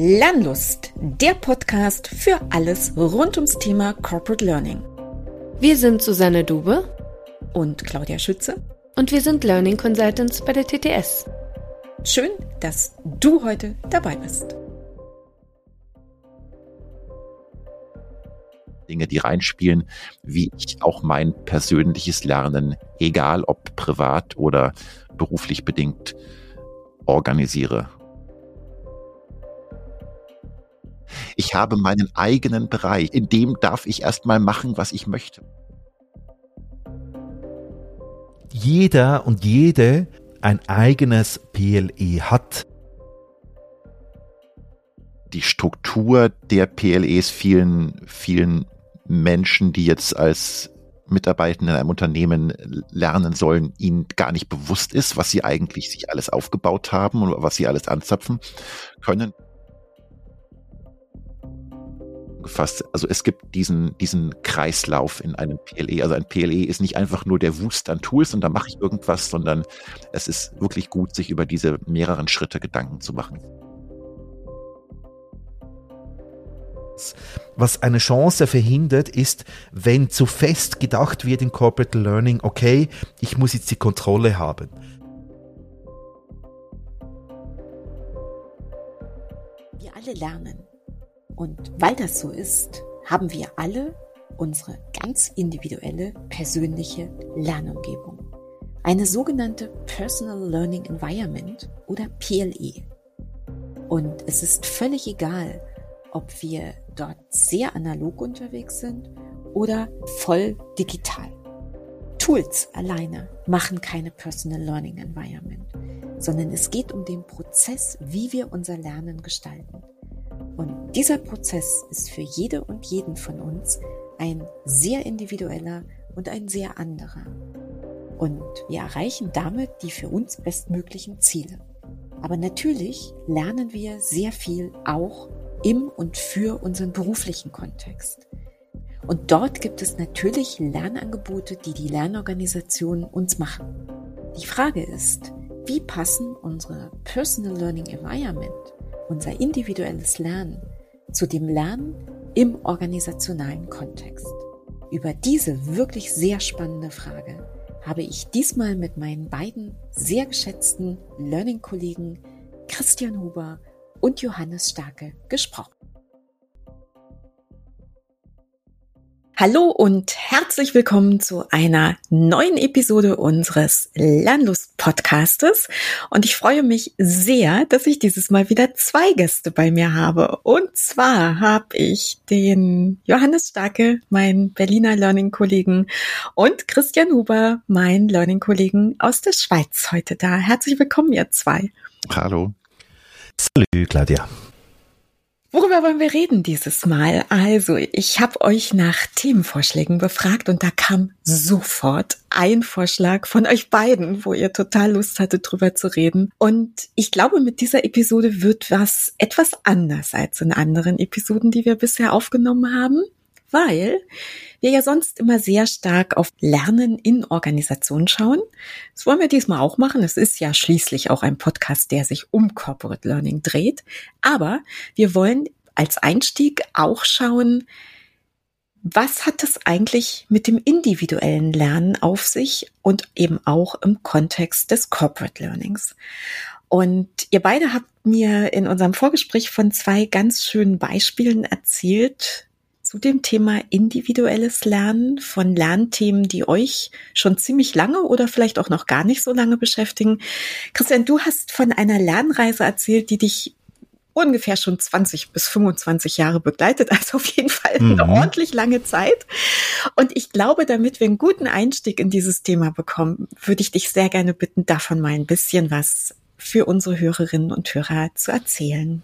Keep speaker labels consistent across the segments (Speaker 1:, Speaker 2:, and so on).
Speaker 1: Lernlust, der Podcast für alles rund ums Thema Corporate Learning.
Speaker 2: Wir sind Susanne Dube
Speaker 1: und Claudia Schütze
Speaker 2: und wir sind Learning Consultants bei der TTS.
Speaker 1: Schön, dass du heute dabei bist.
Speaker 3: Dinge, die reinspielen, wie ich auch mein persönliches Lernen, egal ob privat oder beruflich bedingt, organisiere. Ich habe meinen eigenen Bereich, in dem darf ich erstmal machen, was ich möchte.
Speaker 4: Jeder und jede ein eigenes PLE hat.
Speaker 3: Die Struktur der PLEs vielen, vielen Menschen, die jetzt als Mitarbeitenden in einem Unternehmen lernen sollen, ihnen gar nicht bewusst ist, was sie eigentlich sich alles aufgebaut haben und was sie alles anzapfen können. Gefasst. Also es gibt diesen, diesen Kreislauf in einem PLE. Also ein PLE ist nicht einfach nur der Wust an Tools und da mache ich irgendwas, sondern es ist wirklich gut, sich über diese mehreren Schritte Gedanken zu machen.
Speaker 4: Was eine Chance verhindert, ist, wenn zu fest gedacht wird in Corporate Learning, okay, ich muss jetzt die Kontrolle haben.
Speaker 1: Wir alle lernen. Und weil das so ist, haben wir alle unsere ganz individuelle persönliche Lernumgebung. Eine sogenannte Personal Learning Environment oder PLE. Und es ist völlig egal, ob wir dort sehr analog unterwegs sind oder voll digital. Tools alleine machen keine Personal Learning Environment, sondern es geht um den Prozess, wie wir unser Lernen gestalten. Und dieser Prozess ist für jede und jeden von uns ein sehr individueller und ein sehr anderer. Und wir erreichen damit die für uns bestmöglichen Ziele. Aber natürlich lernen wir sehr viel auch im und für unseren beruflichen Kontext. Und dort gibt es natürlich Lernangebote, die die Lernorganisationen uns machen. Die Frage ist, wie passen unsere Personal Learning Environment, unser individuelles Lernen, zu dem Lernen im organisationalen Kontext? Über diese wirklich sehr spannende Frage habe ich diesmal mit meinen beiden sehr geschätzten Learning-Kollegen Christian Huber und Johannes Starke gesprochen. Hallo und herzlich willkommen zu einer neuen Episode unseres Lernlust Podcastes. Und ich freue mich sehr, dass ich dieses Mal wieder zwei Gäste bei mir habe. Und zwar habe ich den Johannes Starke, meinen Berliner Learning Kollegen, und Christian Huber, meinen Learning Kollegen aus der Schweiz heute da. Herzlich willkommen, ihr zwei.
Speaker 3: Hallo.
Speaker 4: Salut, Claudia.
Speaker 1: Worüber wollen wir reden dieses Mal? Also, ich habe euch nach Themenvorschlägen befragt und da kam sofort ein Vorschlag von euch beiden, wo ihr total Lust hattet, drüber zu reden. Und ich glaube, mit dieser Episode wird was etwas anders als in anderen Episoden, die wir bisher aufgenommen haben, weil wir ja sonst immer sehr stark auf Lernen in Organisationen schauen. Das wollen wir diesmal auch machen. Es ist ja schließlich auch ein Podcast, der sich um Corporate Learning dreht. Aber wir wollen als Einstieg auch schauen, was hat es eigentlich mit dem individuellen Lernen auf sich und eben auch im Kontext des Corporate Learnings? Und ihr beide habt mir in unserem Vorgespräch von zwei ganz schönen Beispielen erzählt, zu dem Thema individuelles Lernen von Lernthemen, die euch schon ziemlich lange oder vielleicht auch noch gar nicht so lange beschäftigen. Christian, du hast von einer Lernreise erzählt, die dich ungefähr schon 20 bis 25 Jahre begleitet, also auf jeden Fall eine mhm. ordentlich lange Zeit. Und ich glaube, damit wir einen guten Einstieg in dieses Thema bekommen, würde ich dich sehr gerne bitten, davon mal ein bisschen was für unsere Hörerinnen und Hörer zu erzählen.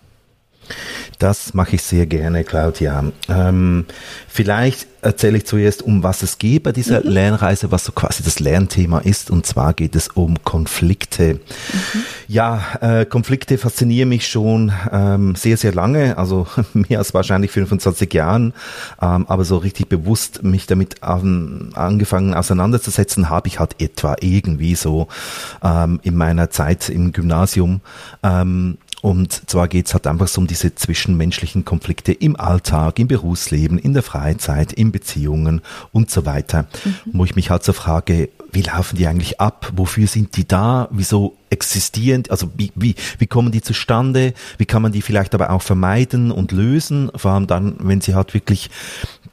Speaker 4: Das mache ich sehr gerne, Claudia. Ähm, vielleicht erzähle ich zuerst, um was es geht bei dieser mhm. Lernreise, was so quasi das Lernthema ist. Und zwar geht es um Konflikte. Mhm. Ja, äh, Konflikte faszinieren mich schon ähm, sehr, sehr lange, also mehr als wahrscheinlich 25 Jahren. Ähm, aber so richtig bewusst mich damit an, angefangen auseinanderzusetzen, habe ich halt etwa irgendwie so ähm, in meiner Zeit im Gymnasium. Ähm, Und zwar geht's halt einfach so um diese zwischenmenschlichen Konflikte im Alltag, im Berufsleben, in der Freizeit, in Beziehungen und so weiter, mhm. wo ich mich halt so frage, wie laufen die eigentlich ab? Wofür sind die da? Wieso existieren? Also wie, wie, wie kommen die zustande? Wie kann man die vielleicht aber auch vermeiden und lösen? Vor allem dann, wenn sie halt wirklich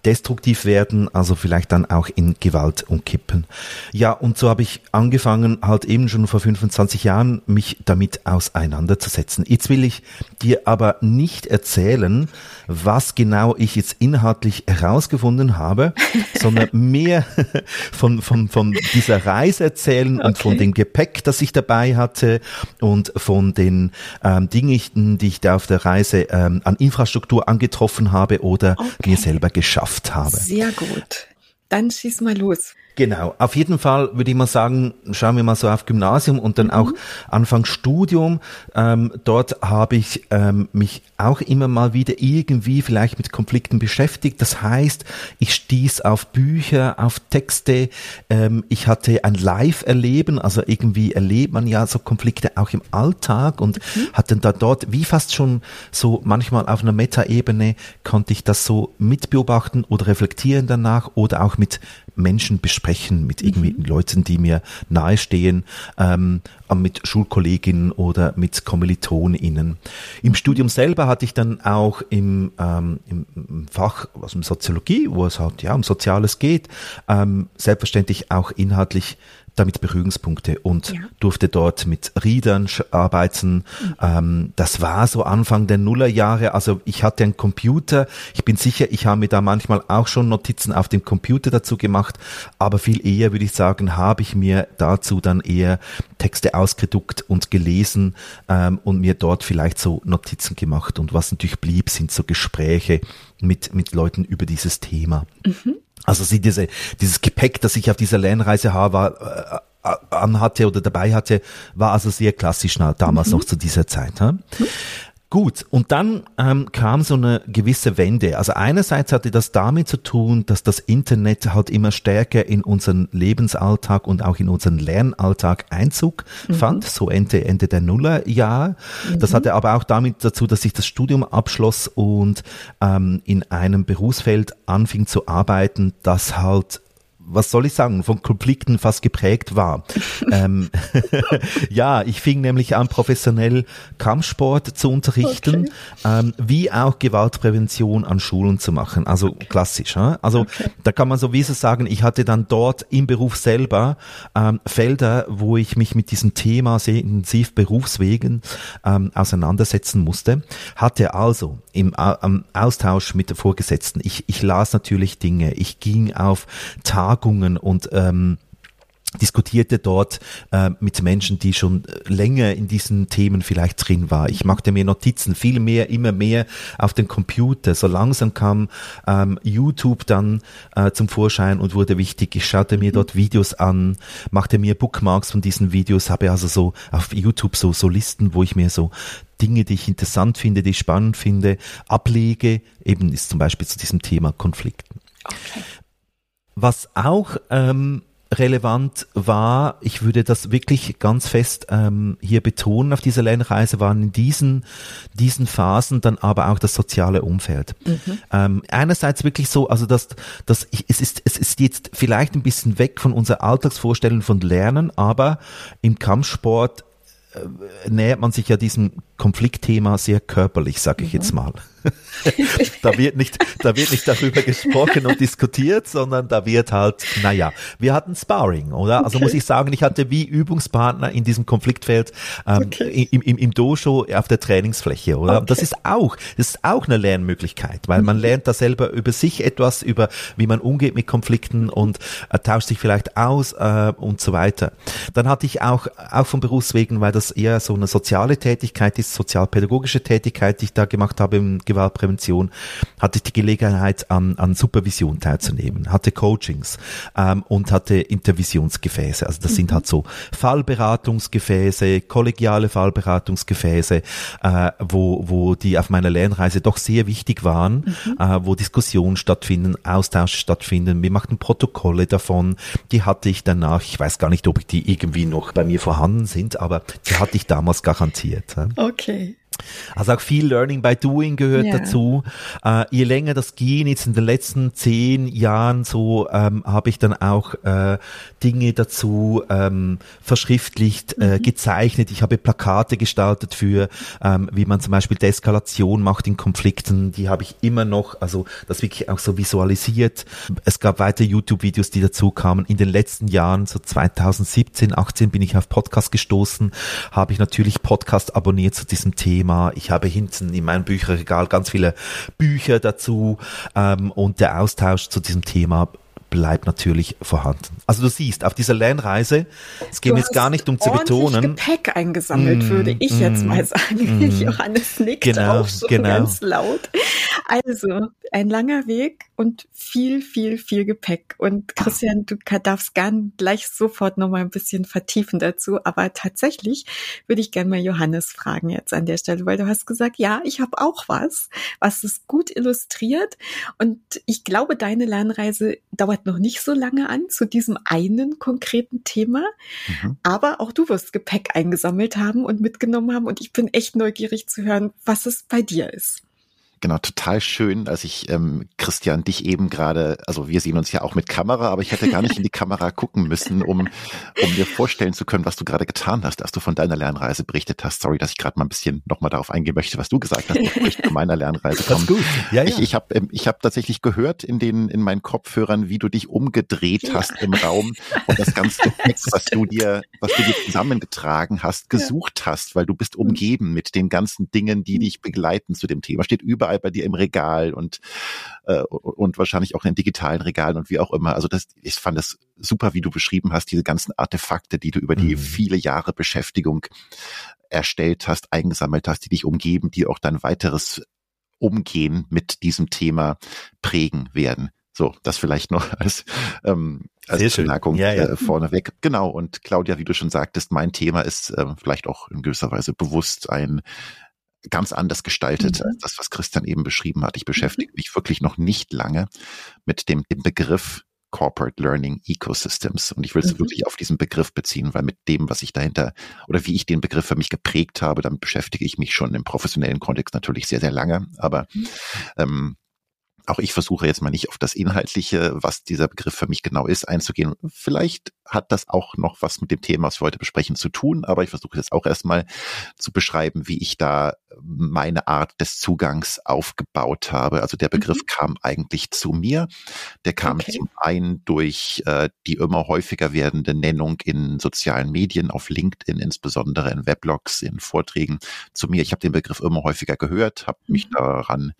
Speaker 4: destruktiv werden, also vielleicht dann auch in Gewalt umkippen. Ja, und so habe ich angefangen, halt eben schon vor 25 Jahren, mich damit auseinanderzusetzen. Jetzt will ich dir aber nicht erzählen, was genau ich jetzt inhaltlich herausgefunden habe, sondern mehr von, von, von dieser Reise erzählen okay. und von dem Gepäck, das ich dabei hatte und von den ähm, Dingen, die ich da auf der Reise ähm, an Infrastruktur angetroffen habe oder okay. mir selber geschafft habe.
Speaker 1: Sehr gut. Dann schieß mal los.
Speaker 4: Genau, auf jeden Fall würde ich mal sagen, schauen wir mal so auf Gymnasium und dann mhm. auch Anfang Studium. Ähm, dort habe ich ähm, mich auch immer mal wieder irgendwie vielleicht mit Konflikten beschäftigt. Das heißt, ich stieß auf Bücher, auf Texte. Ähm, ich hatte ein Live-Erleben, also irgendwie erlebt man ja so Konflikte auch im Alltag und mhm. hatte da dort, wie fast schon so manchmal auf einer Metaebene, konnte ich das so mitbeobachten oder reflektieren danach oder auch mit Menschen besprechen, mit irgendwie mhm. Leuten, die mir nahestehen, ähm, mit Schulkolleginnen oder mit KommilitonInnen. Im Studium selber hatte ich dann auch im, ähm, im Fach, also in Soziologie, wo es halt ja um Soziales geht, ähm, selbstverständlich auch inhaltlich damit Berührungspunkte und ja. durfte dort mit Readern arbeiten. Mhm. Ähm, das war so Anfang der Nullerjahre. Also ich hatte einen Computer. Ich bin sicher, ich habe mir da manchmal auch schon Notizen auf dem Computer dazu gemacht. Aber viel eher würde ich sagen, habe ich mir dazu dann eher Texte ausgedruckt und gelesen ähm, und mir dort vielleicht so Notizen gemacht. Und was natürlich blieb, sind so Gespräche mit, mit Leuten über dieses Thema. Mhm. Also sie diese, dieses Gepäck, das ich auf dieser Lernreise habe, war, äh, anhatte oder dabei hatte, war also sehr klassisch damals mhm. noch zu dieser Zeit. Hm? Mhm. Gut, und dann ähm, kam so eine gewisse Wende. Also einerseits hatte das damit zu tun, dass das Internet halt immer stärker in unseren Lebensalltag und auch in unseren Lernalltag Einzug mhm. fand, so Ende, Ende der Nullerjahre. Mhm. Das hatte aber auch damit dazu, dass ich das Studium abschloss und ähm, in einem Berufsfeld anfing zu arbeiten, das halt was soll ich sagen, von Konflikten fast geprägt war. ähm, ja, ich fing nämlich an, professionell Kampfsport zu unterrichten, okay. ähm, wie auch Gewaltprävention an Schulen zu machen. Also okay. klassisch. Äh? Also okay. da kann man sowieso sagen, ich hatte dann dort im Beruf selber ähm, Felder, wo ich mich mit diesem Thema sehr intensiv berufswegen ähm, auseinandersetzen musste. Hatte also im am Austausch mit der Vorgesetzten, ich, ich las natürlich Dinge, ich ging auf Tage Tagungen und ähm, diskutierte dort äh, mit Menschen, die schon länger in diesen Themen vielleicht drin war. Ich machte mir Notizen, viel mehr, immer mehr auf den Computer. So langsam kam ähm, YouTube dann äh, zum Vorschein und wurde wichtig. Ich schaute mir mhm. dort Videos an, machte mir Bookmarks von diesen Videos, habe also so auf YouTube so, so Listen, wo ich mir so Dinge, die ich interessant finde, die ich spannend finde, ablege. Eben ist zum Beispiel zu diesem Thema Konflikten. Okay. Was auch ähm, relevant war, ich würde das wirklich ganz fest ähm, hier betonen auf dieser Lernreise, waren in diesen, diesen Phasen dann aber auch das soziale Umfeld. Mhm. Ähm, einerseits wirklich so, also dass, dass ich, es ist, es ist jetzt vielleicht ein bisschen weg von unserer Alltagsvorstellung von Lernen, aber im Kampfsport äh, nähert man sich ja diesem Konfliktthema sehr körperlich, sage ich mhm. jetzt mal. da wird nicht, da wird nicht darüber gesprochen und diskutiert, sondern da wird halt, naja, wir hatten Sparring, oder? Also okay. Also muss ich sagen, ich hatte wie Übungspartner in diesem Konfliktfeld ähm, okay. im, im, im Dojo auf der Trainingsfläche, oder? Okay. Das ist auch, das ist auch eine Lernmöglichkeit, weil man mhm. lernt da selber über sich etwas, über wie man umgeht mit Konflikten und äh, tauscht sich vielleicht aus äh, und so weiter. Dann hatte ich auch, auch vom Berufswegen, weil das eher so eine soziale Tätigkeit ist, sozialpädagogische Tätigkeit, die ich da gemacht habe in Gewaltprävention, hatte ich die Gelegenheit, an, an Supervision teilzunehmen, hatte Coachings ähm, und hatte Intervisionsgefäße. Also das mhm. sind halt so Fallberatungsgefäße, kollegiale Fallberatungsgefäße, äh, wo, wo die auf meiner Lernreise doch sehr wichtig waren, mhm. äh, wo Diskussionen stattfinden, Austausch stattfinden. Wir machten Protokolle davon, die hatte ich danach, ich weiß gar nicht, ob die irgendwie noch bei mir vorhanden sind, aber die hatte ich damals garantiert.
Speaker 1: Okay. Okay.
Speaker 4: Also auch viel Learning by Doing gehört ja. dazu. Äh, je länger das ging, jetzt in den letzten zehn Jahren so, ähm, habe ich dann auch äh, Dinge dazu ähm, verschriftlicht, äh, mhm. gezeichnet. Ich habe Plakate gestaltet für, ähm, wie man zum Beispiel Deeskalation macht in Konflikten. Die habe ich immer noch, also das wirklich auch so visualisiert. Es gab weitere YouTube-Videos, die dazu kamen. In den letzten Jahren, so 2017, 18 bin ich auf Podcast gestoßen, habe ich natürlich Podcast abonniert zu diesem Thema. Ich habe hinten in meinem Bücherregal ganz viele Bücher dazu ähm, und der Austausch zu diesem Thema bleibt natürlich vorhanden. Also du siehst, auf dieser Lernreise, es geht jetzt gar nicht um zu betonen.
Speaker 1: Gepäck eingesammelt, mm, würde ich mm, jetzt mal sagen. Mm, Johannes nickt genau, auch schon genau. ganz laut. Also, ein langer Weg und viel, viel, viel Gepäck. Und Christian, du darfst gern gleich sofort nochmal ein bisschen vertiefen dazu. Aber tatsächlich würde ich gerne mal Johannes fragen jetzt an der Stelle, weil du hast gesagt, ja, ich habe auch was, was es gut illustriert. Und ich glaube, deine Lernreise dauert noch nicht so lange an zu diesem einen konkreten Thema. Mhm. Aber auch du wirst Gepäck eingesammelt haben und mitgenommen haben. Und ich bin echt neugierig zu hören, was es bei dir ist.
Speaker 3: Genau, total schön, als ich ähm, Christian dich eben gerade, also wir sehen uns ja auch mit Kamera, aber ich hätte gar nicht in die Kamera gucken müssen, um, um mir vorstellen zu können, was du gerade getan hast, als du von deiner Lernreise berichtet hast. Sorry, dass ich gerade mal ein bisschen nochmal darauf eingehen möchte, was du gesagt hast, bevor ich zu meiner Lernreise komme. gut. Ja, ja. Ich, ich habe ähm, ich hab tatsächlich gehört in den in meinen Kopfhörern, wie du dich umgedreht ja. hast im Raum und das ganze Text, was du dir, was du dir zusammengetragen hast, gesucht ja. hast, weil du bist umgeben mit den ganzen Dingen, die dich begleiten zu dem Thema. Steht überall überall bei dir im Regal und, äh, und wahrscheinlich auch in digitalen Regalen und wie auch immer. Also das, ich fand das super, wie du beschrieben hast, diese ganzen Artefakte, die du über die mhm. viele Jahre Beschäftigung erstellt hast, eingesammelt hast, die dich umgeben, die auch dein weiteres Umgehen mit diesem Thema prägen werden. So, das vielleicht noch als, ähm, als Bemerkung ja, ja. Äh, vorneweg. Genau, und Claudia, wie du schon sagtest, mein Thema ist äh, vielleicht auch in gewisser Weise bewusst ein ganz anders gestaltet mhm. als das, was Christian eben beschrieben hat. Ich beschäftige mhm. mich wirklich noch nicht lange mit dem, dem Begriff Corporate Learning Ecosystems. Und ich will es mhm. wirklich auf diesen Begriff beziehen, weil mit dem, was ich dahinter oder wie ich den Begriff für mich geprägt habe, damit beschäftige ich mich schon im professionellen Kontext natürlich sehr, sehr lange. Aber mhm. ähm, auch ich versuche jetzt mal nicht auf das Inhaltliche, was dieser Begriff für mich genau ist, einzugehen. Vielleicht hat das auch noch was mit dem Thema, was wir heute besprechen, zu tun, aber ich versuche jetzt auch erstmal zu beschreiben, wie ich da meine Art des Zugangs aufgebaut habe. Also der Begriff mhm. kam eigentlich zu mir. Der kam okay. zum einen durch äh, die immer häufiger werdende Nennung in sozialen Medien, auf LinkedIn insbesondere, in Weblogs, in Vorträgen zu mir. Ich habe den Begriff immer häufiger gehört, habe mich mhm. daran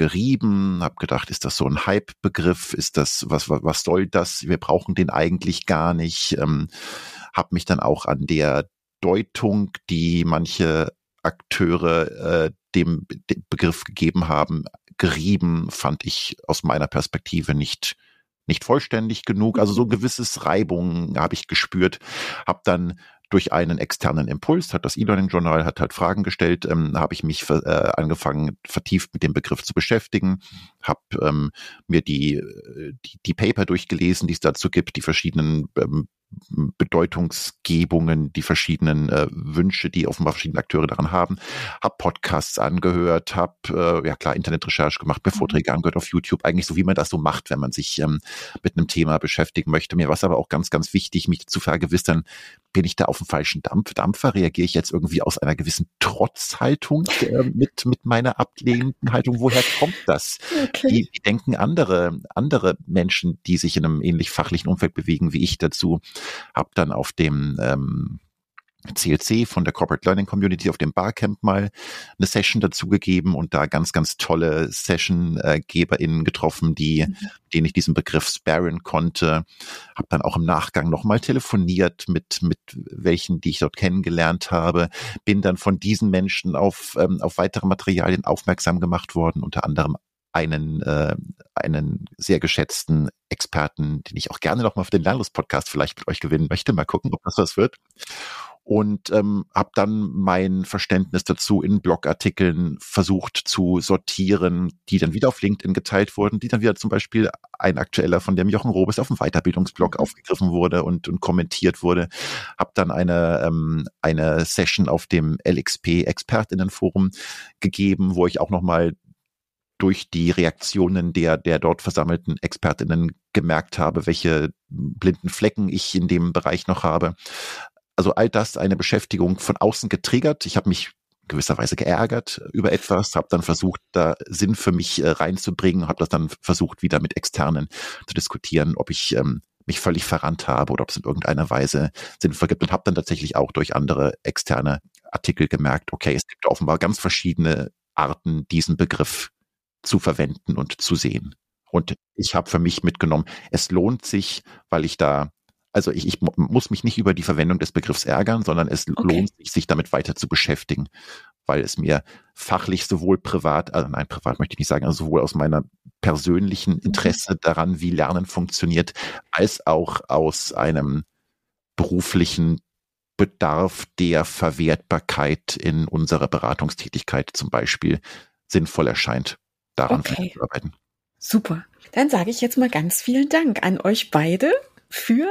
Speaker 3: gerieben, habe gedacht, ist das so ein Hype-Begriff? Ist das, was, was, was soll das? Wir brauchen den eigentlich gar nicht. Ähm, habe mich dann auch an der Deutung, die manche Akteure äh, dem, dem Begriff gegeben haben, gerieben, fand ich aus meiner Perspektive nicht nicht vollständig genug. Also so ein gewisses Reibung habe ich gespürt, habe dann durch einen externen Impuls, hat das E-Learning-Journal, hat halt Fragen gestellt, ähm, habe ich mich äh, angefangen, vertieft mit dem Begriff zu beschäftigen, habe ähm, mir die, die, die Paper durchgelesen, die es dazu gibt, die verschiedenen ähm, Bedeutungsgebungen, die verschiedenen äh, Wünsche, die offenbar verschiedene Akteure daran haben, habe Podcasts angehört, habe äh, ja klar Internetrecherche gemacht, mir mhm. Vorträge angehört auf YouTube, eigentlich so wie man das so macht, wenn man sich ähm, mit einem Thema beschäftigen möchte. Mir war es aber auch ganz, ganz wichtig, mich zu vergewissern, bin ich da auf dem falschen Dampf, Dampfer? Reagiere ich jetzt irgendwie aus einer gewissen Trotzhaltung äh, mit, mit meiner ablehnenden Haltung? Woher kommt das? Okay. Wie, wie denken andere, andere Menschen, die sich in einem ähnlich fachlichen Umfeld bewegen wie ich dazu? Hab dann auf dem ähm, CLC von der Corporate Learning Community auf dem Barcamp mal eine Session dazugegeben und da ganz, ganz tolle Session-GeberInnen getroffen, die, mhm. denen ich diesen Begriff sparren konnte. Hab dann auch im Nachgang nochmal telefoniert mit, mit welchen, die ich dort kennengelernt habe. Bin dann von diesen Menschen auf, ähm, auf weitere Materialien aufmerksam gemacht worden, unter anderem einen, äh, einen sehr geschätzten Experten, den ich auch gerne noch mal für den Lernlust-Podcast vielleicht mit euch gewinnen möchte. Mal gucken, ob das was wird und ähm, habe dann mein Verständnis dazu in Blogartikeln versucht zu sortieren, die dann wieder auf LinkedIn geteilt wurden, die dann wieder zum Beispiel ein aktueller von dem Jochen Robes auf dem Weiterbildungsblog mhm. aufgegriffen wurde und, und kommentiert wurde. Habe dann eine, ähm, eine Session auf dem LXP-Expertinnenforum gegeben, wo ich auch nochmal durch die Reaktionen der, der dort versammelten Expertinnen gemerkt habe, welche blinden Flecken ich in dem Bereich noch habe. Also all das eine Beschäftigung von außen getriggert. Ich habe mich gewisserweise geärgert über etwas, habe dann versucht, da Sinn für mich äh, reinzubringen, habe das dann versucht, wieder mit Externen zu diskutieren, ob ich ähm, mich völlig verrannt habe oder ob es in irgendeiner Weise sinnvoll gibt und habe dann tatsächlich auch durch andere externe Artikel gemerkt, okay, es gibt offenbar ganz verschiedene Arten, diesen Begriff zu verwenden und zu sehen. Und ich habe für mich mitgenommen, es lohnt sich, weil ich da also ich, ich muss mich nicht über die Verwendung des Begriffs ärgern, sondern es okay. lohnt sich, sich damit weiter zu beschäftigen, weil es mir fachlich sowohl privat, also nein, privat möchte ich nicht sagen, also sowohl aus meiner persönlichen mhm. Interesse daran, wie Lernen funktioniert, als auch aus einem beruflichen Bedarf der Verwertbarkeit in unserer Beratungstätigkeit zum Beispiel sinnvoll erscheint, daran okay. zu arbeiten.
Speaker 1: Super. Dann sage ich jetzt mal ganz vielen Dank an euch beide für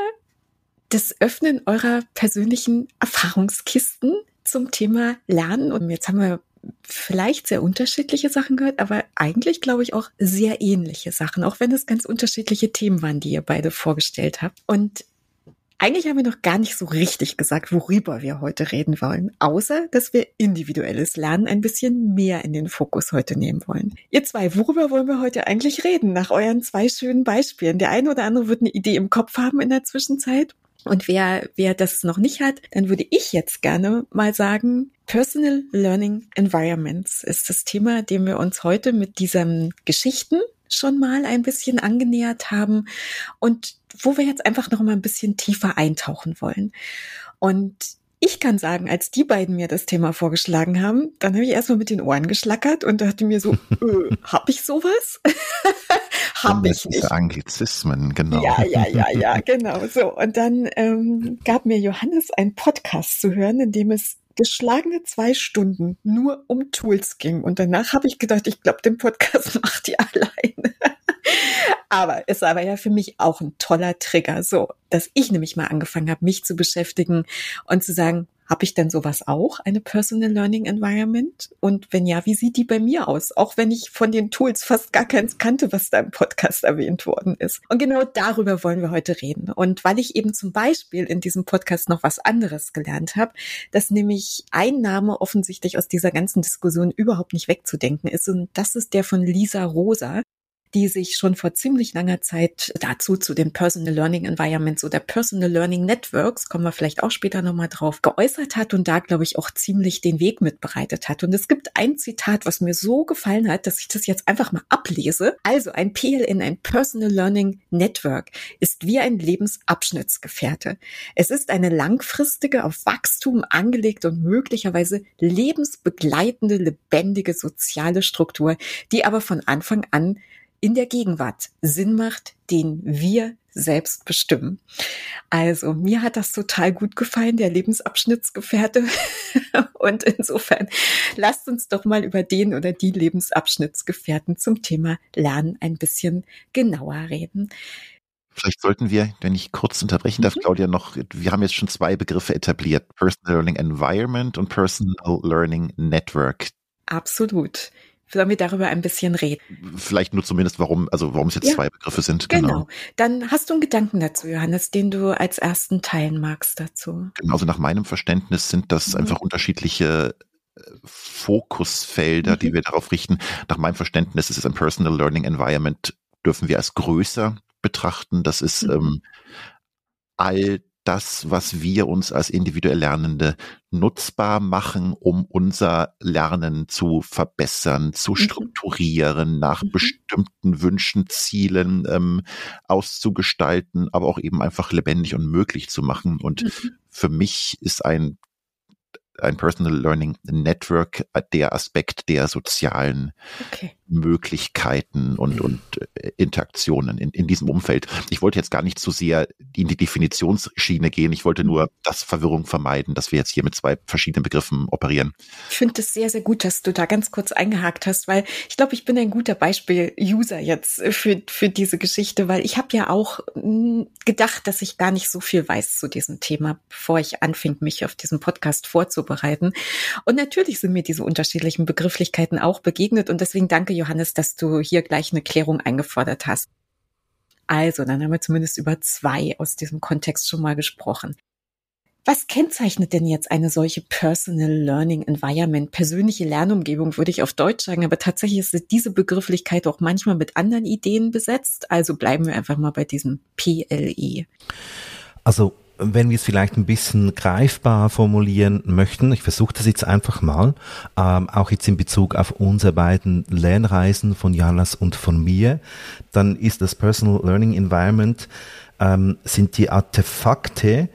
Speaker 1: das Öffnen eurer persönlichen Erfahrungskisten zum Thema Lernen. Und jetzt haben wir vielleicht sehr unterschiedliche Sachen gehört, aber eigentlich glaube ich auch sehr ähnliche Sachen, auch wenn es ganz unterschiedliche Themen waren, die ihr beide vorgestellt habt. Und eigentlich haben wir noch gar nicht so richtig gesagt, worüber wir heute reden wollen, außer dass wir individuelles Lernen ein bisschen mehr in den Fokus heute nehmen wollen. Ihr zwei, worüber wollen wir heute eigentlich reden, nach euren zwei schönen Beispielen? Der eine oder andere wird eine Idee im Kopf haben in der Zwischenzeit. Und wer, wer das noch nicht hat, dann würde ich jetzt gerne mal sagen, Personal Learning Environments ist das Thema, dem wir uns heute mit diesen Geschichten schon mal ein bisschen angenähert haben und wo wir jetzt einfach noch mal ein bisschen tiefer eintauchen wollen. Und ich kann sagen, als die beiden mir das Thema vorgeschlagen haben, dann habe ich erstmal mit den Ohren geschlackert und dachte mir so, äh, hab ich sowas? hab ich nicht.
Speaker 3: Anglizismen, genau.
Speaker 1: Ja, ja, ja, ja, genau. So. Und dann ähm, gab mir Johannes einen Podcast zu hören, in dem es geschlagene zwei Stunden nur um Tools ging. Und danach habe ich gedacht, ich glaube, den Podcast macht die alleine. Aber es war ja für mich auch ein toller Trigger, so, dass ich nämlich mal angefangen habe, mich zu beschäftigen und zu sagen, habe ich denn sowas auch, eine Personal Learning Environment? Und wenn ja, wie sieht die bei mir aus? Auch wenn ich von den Tools fast gar keins kannte, was da im Podcast erwähnt worden ist. Und genau darüber wollen wir heute reden. Und weil ich eben zum Beispiel in diesem Podcast noch was anderes gelernt habe, dass nämlich ein Name offensichtlich aus dieser ganzen Diskussion überhaupt nicht wegzudenken ist. Und das ist der von Lisa Rosa die sich schon vor ziemlich langer Zeit dazu zu den Personal Learning Environments oder Personal Learning Networks, kommen wir vielleicht auch später nochmal drauf, geäußert hat und da, glaube ich, auch ziemlich den Weg mitbereitet hat. Und es gibt ein Zitat, was mir so gefallen hat, dass ich das jetzt einfach mal ablese. Also ein PLN, ein Personal Learning Network, ist wie ein Lebensabschnittsgefährte. Es ist eine langfristige, auf Wachstum angelegte und möglicherweise lebensbegleitende, lebendige soziale Struktur, die aber von Anfang an in der Gegenwart Sinn macht, den wir selbst bestimmen. Also mir hat das total gut gefallen, der Lebensabschnittsgefährte. Und insofern lasst uns doch mal über den oder die Lebensabschnittsgefährten zum Thema Lernen ein bisschen genauer reden.
Speaker 3: Vielleicht sollten wir, wenn ich kurz unterbrechen darf, mhm. Claudia, noch, wir haben jetzt schon zwei Begriffe etabliert. Personal Learning Environment und Personal Learning Network.
Speaker 1: Absolut. Sollen wir darüber ein bisschen reden?
Speaker 3: Vielleicht nur zumindest, warum, also warum es jetzt ja, zwei Begriffe sind.
Speaker 1: Genau. genau. Dann hast du einen Gedanken dazu, Johannes, den du als ersten teilen magst dazu.
Speaker 3: Genau, also nach meinem Verständnis sind das mhm. einfach unterschiedliche äh, Fokusfelder, mhm. die wir darauf richten. Nach meinem Verständnis ist es ein Personal Learning Environment, dürfen wir als größer betrachten. Das ist mhm. ähm, all das, was wir uns als individuell Lernende nutzbar machen, um unser Lernen zu verbessern, zu mhm. strukturieren, nach mhm. bestimmten Wünschen, Zielen ähm, auszugestalten, aber auch eben einfach lebendig und möglich zu machen. Und mhm. für mich ist ein ein Personal Learning Network der Aspekt der sozialen okay. Möglichkeiten und, und äh, Interaktionen in, in diesem Umfeld. Ich wollte jetzt gar nicht zu sehr in die Definitionsschiene gehen. Ich wollte nur das Verwirrung vermeiden, dass wir jetzt hier mit zwei verschiedenen Begriffen operieren.
Speaker 1: Ich finde es sehr, sehr gut, dass du da ganz kurz eingehakt hast, weil ich glaube, ich bin ein guter Beispiel-User jetzt für, für diese Geschichte, weil ich habe ja auch hm, gedacht, dass ich gar nicht so viel weiß zu diesem Thema, bevor ich anfing, mich auf diesen Podcast vorzubereiten. Und natürlich sind mir diese unterschiedlichen Begrifflichkeiten auch begegnet und deswegen danke Johannes, dass du hier gleich eine Klärung eingefordert hast. Also, dann haben wir zumindest über zwei aus diesem Kontext schon mal gesprochen. Was kennzeichnet denn jetzt eine solche Personal Learning Environment? Persönliche Lernumgebung würde ich auf Deutsch sagen, aber tatsächlich ist diese Begrifflichkeit auch manchmal mit anderen Ideen besetzt. Also bleiben wir einfach mal bei diesem PLE.
Speaker 4: Also wenn wir es vielleicht ein bisschen greifbar formulieren möchten, ich versuche das jetzt einfach mal, ähm, auch jetzt in Bezug auf unsere beiden Lernreisen von Jalas und von mir, dann ist das Personal Learning Environment, ähm, sind die Artefakte,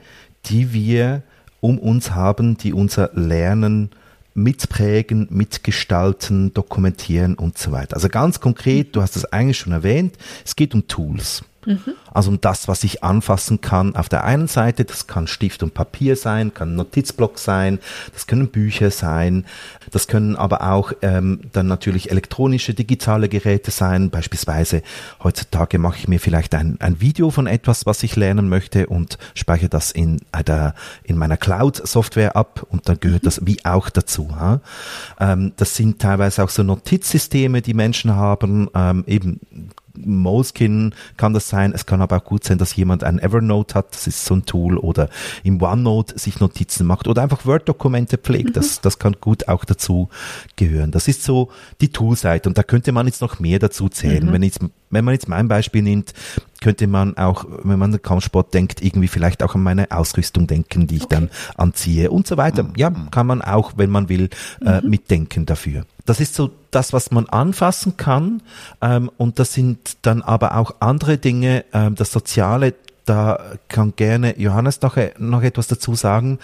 Speaker 4: die wir um uns haben, die unser Lernen mitprägen, mitgestalten, dokumentieren und so weiter. Also ganz konkret, du hast es eigentlich schon erwähnt, es geht um Tools. Mhm. Also um das, was ich anfassen kann. Auf der einen Seite, das kann Stift und Papier sein, kann Notizblock sein, das können Bücher sein, das können aber auch ähm, dann natürlich elektronische, digitale Geräte sein. Beispielsweise heutzutage mache ich mir vielleicht ein, ein Video von etwas, was ich lernen möchte und speichere das in, der, in meiner Cloud-Software ab und dann gehört mhm. das wie auch dazu. Ha? Ähm, das sind teilweise auch so Notizsysteme, die Menschen haben, ähm, eben Moleskin kann das sein. Es kann aber auch gut sein, dass jemand ein Evernote hat. Das ist so ein Tool oder im OneNote sich Notizen macht oder einfach Word-Dokumente pflegt. Mhm. Das, das kann gut auch dazu gehören. Das ist so die Toolseite und da könnte man jetzt noch mehr dazu zählen. Mhm. Wenn, jetzt, wenn man jetzt mein Beispiel nimmt, könnte man auch, wenn man an Kampfsport denkt, irgendwie vielleicht auch an meine Ausrüstung denken, die ich okay. dann anziehe und so weiter. Ja, kann man auch, wenn man will, äh, mhm. mitdenken dafür. Das ist so das, was man anfassen kann. Ähm, und das sind dann aber auch andere Dinge, ähm, das Soziale, da kann gerne Johannes noch, noch etwas dazu sagen,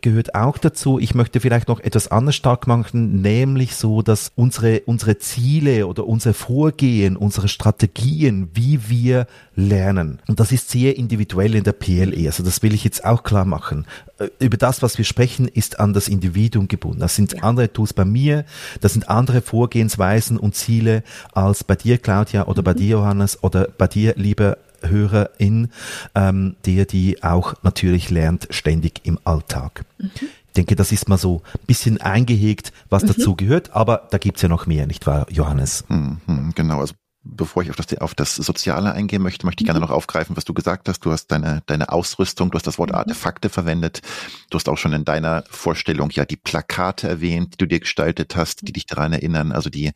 Speaker 4: gehört auch dazu. Ich möchte vielleicht noch etwas anders stark machen, nämlich so, dass unsere, unsere Ziele oder unser Vorgehen, unsere Strategien, wie wir lernen. Und das ist sehr individuell in der PLE. Also das will ich jetzt auch klar machen. Äh, über das, was wir sprechen, ist an das Individuum gebunden. Das sind andere Tools bei mir, das sind andere Vorgehensweisen und Ziele als bei dir, Claudia, oder mhm. bei dir, Johannes, oder bei dir, lieber Hörerin, ähm, der die auch natürlich lernt, ständig im Alltag. Mhm. Ich denke, das ist mal so ein bisschen eingehegt, was mhm. dazu gehört, aber da gibt's ja noch mehr, nicht wahr, Johannes?
Speaker 3: Mhm, genau, also bevor ich auf das, auf das Soziale eingehen möchte, möchte ich gerne mhm. noch aufgreifen, was du gesagt hast. Du hast deine, deine Ausrüstung, du hast das Wort mhm. Artefakte verwendet. Du hast auch schon in deiner Vorstellung ja die Plakate erwähnt, die du dir gestaltet hast, die dich daran erinnern, also die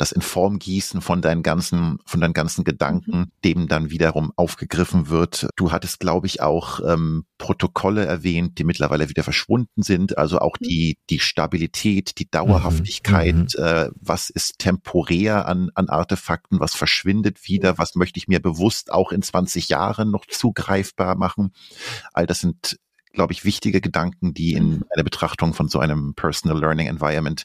Speaker 3: das in Form gießen von deinen ganzen, von deinen ganzen Gedanken, mhm. dem dann wiederum aufgegriffen wird. Du hattest, glaube ich, auch ähm, Protokolle erwähnt, die mittlerweile wieder verschwunden sind. Also auch mhm. die, die Stabilität, die Dauerhaftigkeit, mhm. äh, was ist temporär an, an Artefakten, was verschwindet wieder, was möchte ich mir bewusst auch in 20 Jahren noch zugreifbar machen. All das sind glaube ich, wichtige Gedanken, die in mhm. einer Betrachtung von so einem Personal Learning Environment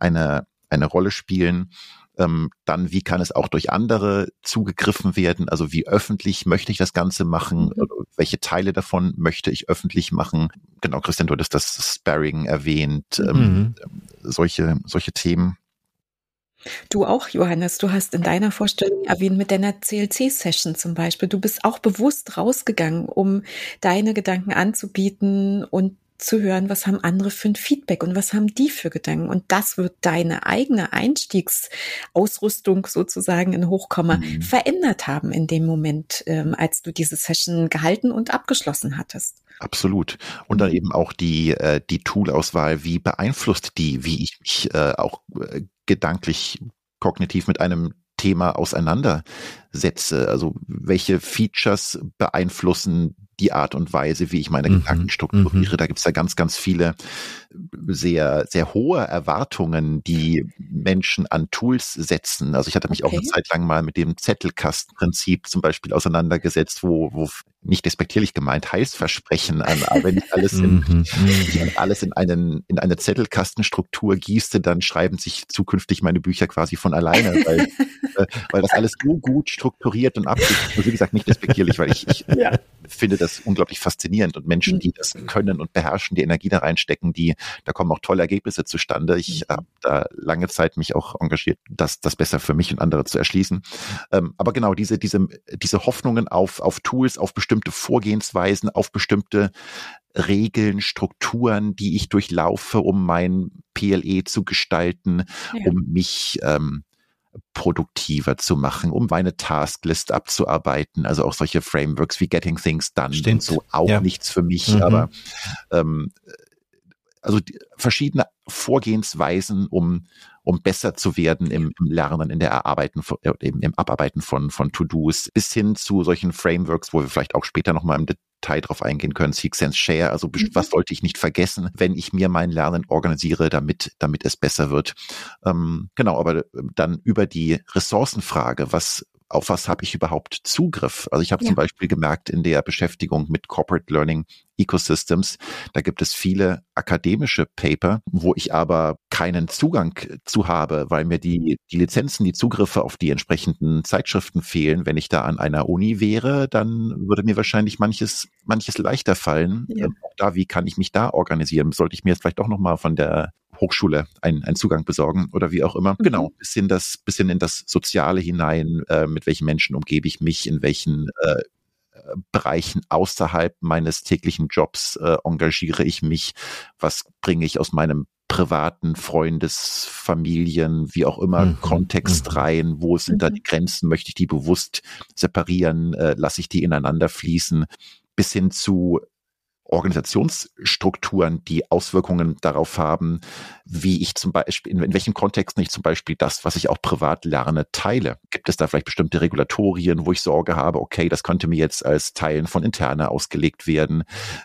Speaker 3: eine, eine Rolle spielen. Ähm, dann, wie kann es auch durch andere zugegriffen werden? Also wie öffentlich möchte ich das Ganze machen? Mhm. Welche Teile davon möchte ich öffentlich machen? Genau, Christian, du hattest das Sparring erwähnt, ähm, mhm. ähm, solche, solche Themen.
Speaker 1: Du auch, Johannes, du hast in deiner Vorstellung erwähnt mit deiner CLC-Session zum Beispiel. Du bist auch bewusst rausgegangen, um deine Gedanken anzubieten und zu hören, was haben andere für ein Feedback und was haben die für Gedanken. Und das wird deine eigene Einstiegsausrüstung sozusagen in Hochkomma mhm. verändert haben in dem Moment, ähm, als du diese Session gehalten und abgeschlossen hattest.
Speaker 3: Absolut. Und dann mhm. eben auch die, äh, die Toolauswahl, wie beeinflusst die, wie ich mich äh, auch äh, gedanklich, kognitiv mit einem Thema auseinandersetze. Also welche Features beeinflussen die Art und Weise, wie ich meine mhm. Gedanken strukturiere. Mhm. Da gibt es ja ganz, ganz viele sehr, sehr hohe Erwartungen, die Menschen an Tools setzen. Also ich hatte mich okay. auch eine Zeit lang mal mit dem Zettelkastenprinzip zum Beispiel auseinandergesetzt, wo, wo nicht despektierlich gemeint, Heilsversprechen an, wenn ich alles in, mhm, mhm. alles in einen, in eine Zettelkastenstruktur gieße, dann schreiben sich zukünftig meine Bücher quasi von alleine, weil, äh, weil das alles so gut strukturiert und absichtlich, wie gesagt, nicht despektierlich, weil ich, ich ja. finde das unglaublich faszinierend und Menschen, die das können und beherrschen, die Energie da reinstecken, die, da kommen auch tolle Ergebnisse zustande. Ich mhm. habe da lange Zeit mich auch engagiert, das, das besser für mich und andere zu erschließen. Ähm, aber genau diese, diese, diese Hoffnungen auf, auf Tools, auf bestimmte bestimmte Vorgehensweisen, auf bestimmte Regeln, Strukturen, die ich durchlaufe, um mein PLE zu gestalten, ja. um mich ähm, produktiver zu machen, um meine Tasklist abzuarbeiten. Also auch solche Frameworks wie Getting Things Done Stimmt. und so auch ja. nichts für mich, mhm. aber ähm, also verschiedene Vorgehensweisen, um um besser zu werden im, im Lernen, in der Erarbeiten, äh, im, im Abarbeiten von, von To-Dos, bis hin zu solchen Frameworks, wo wir vielleicht auch später nochmal im Detail drauf eingehen können, Seek, Sense, Share, also mhm. was sollte ich nicht vergessen, wenn ich mir mein Lernen organisiere, damit, damit es besser wird. Ähm, genau, aber äh, dann über die Ressourcenfrage, was auf was habe ich überhaupt Zugriff? Also ich habe ja. zum Beispiel gemerkt in der Beschäftigung mit Corporate Learning Ecosystems, da gibt es viele akademische Paper, wo ich aber keinen Zugang zu habe, weil mir die, die Lizenzen, die Zugriffe auf die entsprechenden Zeitschriften fehlen. Wenn ich da an einer Uni wäre, dann würde mir wahrscheinlich manches, manches leichter fallen. Ja. Auch da, wie kann ich mich da organisieren? Sollte ich mir jetzt vielleicht auch nochmal von der Hochschule einen, einen Zugang besorgen oder wie auch immer. Genau, mhm. bisschen das, bisschen in das Soziale hinein, äh, mit welchen Menschen umgebe ich mich, in welchen äh, Bereichen außerhalb meines täglichen Jobs äh, engagiere ich mich, was bringe ich aus meinem privaten Freundes, Familien, wie auch immer, mhm. Kontext mhm. rein, wo sind mhm. da die Grenzen, möchte ich die bewusst separieren, äh, lasse ich die ineinander fließen, bis hin zu Organisationsstrukturen, die Auswirkungen darauf haben, wie ich zum Beispiel, in, in welchen Kontexten ich zum Beispiel das, was ich auch privat lerne, teile. Gibt es da vielleicht bestimmte Regulatorien, wo ich Sorge habe, okay, das könnte mir jetzt als Teilen von Interne ausgelegt werden?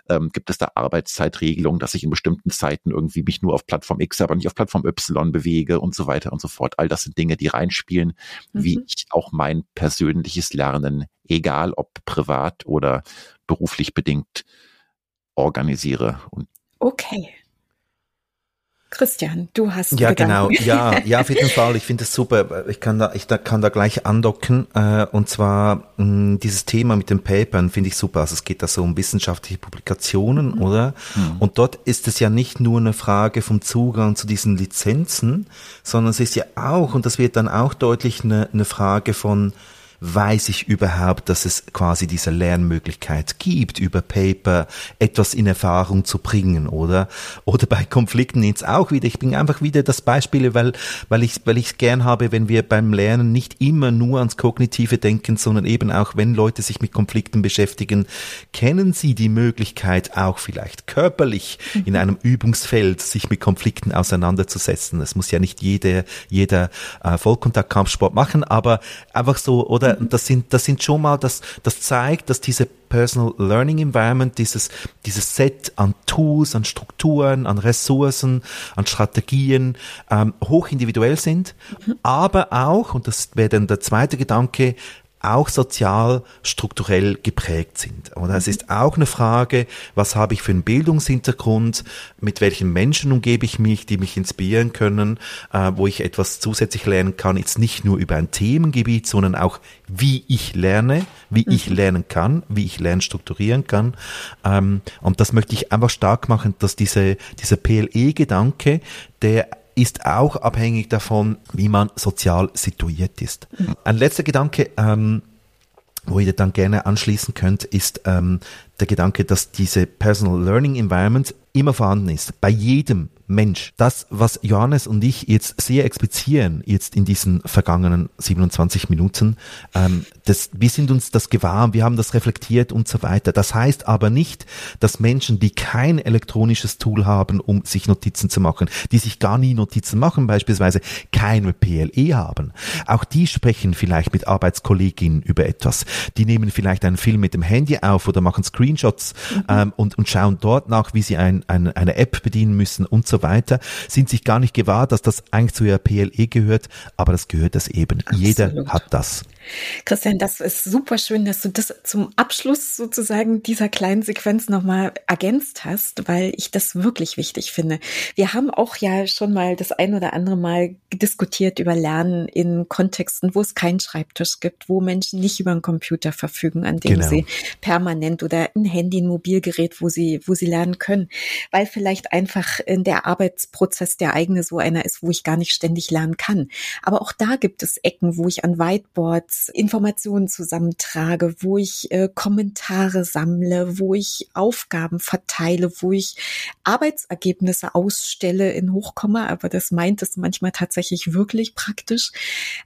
Speaker 3: Ähm, gibt es da Arbeitszeitregelungen, dass ich in bestimmten Zeiten irgendwie mich nur auf Plattform X, aber nicht auf Plattform Y bewege und so weiter und so fort? All das sind Dinge, die reinspielen, mhm. wie ich auch mein persönliches Lernen, egal ob privat oder beruflich bedingt, organisiere. Und
Speaker 1: okay. Christian, du hast
Speaker 4: ja Gedanken. genau, ja, ja auf jeden Fall. Ich finde es super. Ich kann da, ich da, kann da gleich andocken. Äh, und zwar mh, mm, dieses Thema mit den Papern finde ich super. Also es geht da so um wissenschaftliche Publikationen, mhm. oder? Mhm. Und dort ist es ja nicht nur eine Frage vom Zugang zu diesen Lizenzen, sondern es ist ja auch und das wird dann auch deutlich eine, eine Frage von weiß ich überhaupt, dass es quasi diese Lernmöglichkeit gibt, über Paper etwas in Erfahrung zu bringen, oder? Oder bei Konflikten jetzt auch wieder. Ich bringe einfach wieder das Beispiel, weil, weil ich, weil ich gern habe, wenn wir beim Lernen nicht immer nur ans Kognitive denken, sondern eben auch, wenn Leute sich mit Konflikten beschäftigen, kennen sie die Möglichkeit auch vielleicht körperlich in mhm. einem Übungsfeld sich mit Konflikten auseinanderzusetzen. Es muss ja nicht jeder, jeder äh, Vollkontaktkampfsport machen, aber einfach so, oder Mhm. Das sind, das sind schon mal, das, das zeigt, dass diese Personal Learning Environment, dieses, dieses Set an Tools, an Strukturen, an Ressourcen, an Strategien ähm, hoch individuell sind, mhm. aber auch, und das wäre dann der zweite Gedanke, auch sozial strukturell geprägt sind. Oder es ist auch eine Frage, was habe ich für einen Bildungshintergrund, mit welchen Menschen umgebe ich mich, die mich inspirieren können, äh, wo ich etwas zusätzlich lernen kann, jetzt nicht nur über ein Themengebiet, sondern auch wie ich lerne, wie mhm. ich lernen kann, wie ich Lernen strukturieren kann. Ähm, und das möchte ich einfach stark machen, dass diese, dieser PLE-Gedanke, der ist auch abhängig davon, wie man sozial situiert ist. Mhm. Ein letzter Gedanke, ähm, wo ihr dann gerne anschließen könnt, ist ähm, der Gedanke, dass diese Personal Learning Environment immer vorhanden ist. Bei jedem Mensch. Das, was Johannes und ich jetzt sehr explizieren, jetzt in diesen vergangenen 27 Minuten, ähm, das, wir sind uns das gewahr, wir haben das reflektiert und so weiter. Das heißt aber nicht, dass Menschen, die kein elektronisches Tool haben, um sich Notizen zu machen, die sich gar nie Notizen machen, beispielsweise keine PLE haben, auch die sprechen vielleicht mit Arbeitskolleginnen über etwas. Die nehmen vielleicht einen Film mit dem Handy auf oder machen Screenshots mhm. ähm, und, und schauen dort nach, wie sie ein, ein, eine App bedienen müssen und so weiter, sind sich gar nicht gewahr, dass das eigentlich zu ihrer PLE gehört, aber das gehört das eben. Absolut. Jeder hat das.
Speaker 1: Christian, das ist super schön, dass du das zum Abschluss sozusagen dieser kleinen Sequenz nochmal ergänzt hast, weil ich das wirklich wichtig finde. Wir haben auch ja schon mal das ein oder andere Mal diskutiert über Lernen in Kontexten, wo es keinen Schreibtisch gibt, wo Menschen nicht über einen Computer verfügen, an dem genau. sie permanent oder ein Handy, ein Mobilgerät, wo sie, wo sie lernen können, weil vielleicht einfach in der Arbeitsprozess der eigene so einer ist, wo ich gar nicht ständig lernen kann. Aber auch da gibt es Ecken, wo ich an Whiteboards Informationen zusammentrage, wo ich äh, Kommentare sammle, wo ich Aufgaben verteile, wo ich Arbeitsergebnisse ausstelle in Hochkomma, aber das meint es manchmal tatsächlich wirklich praktisch.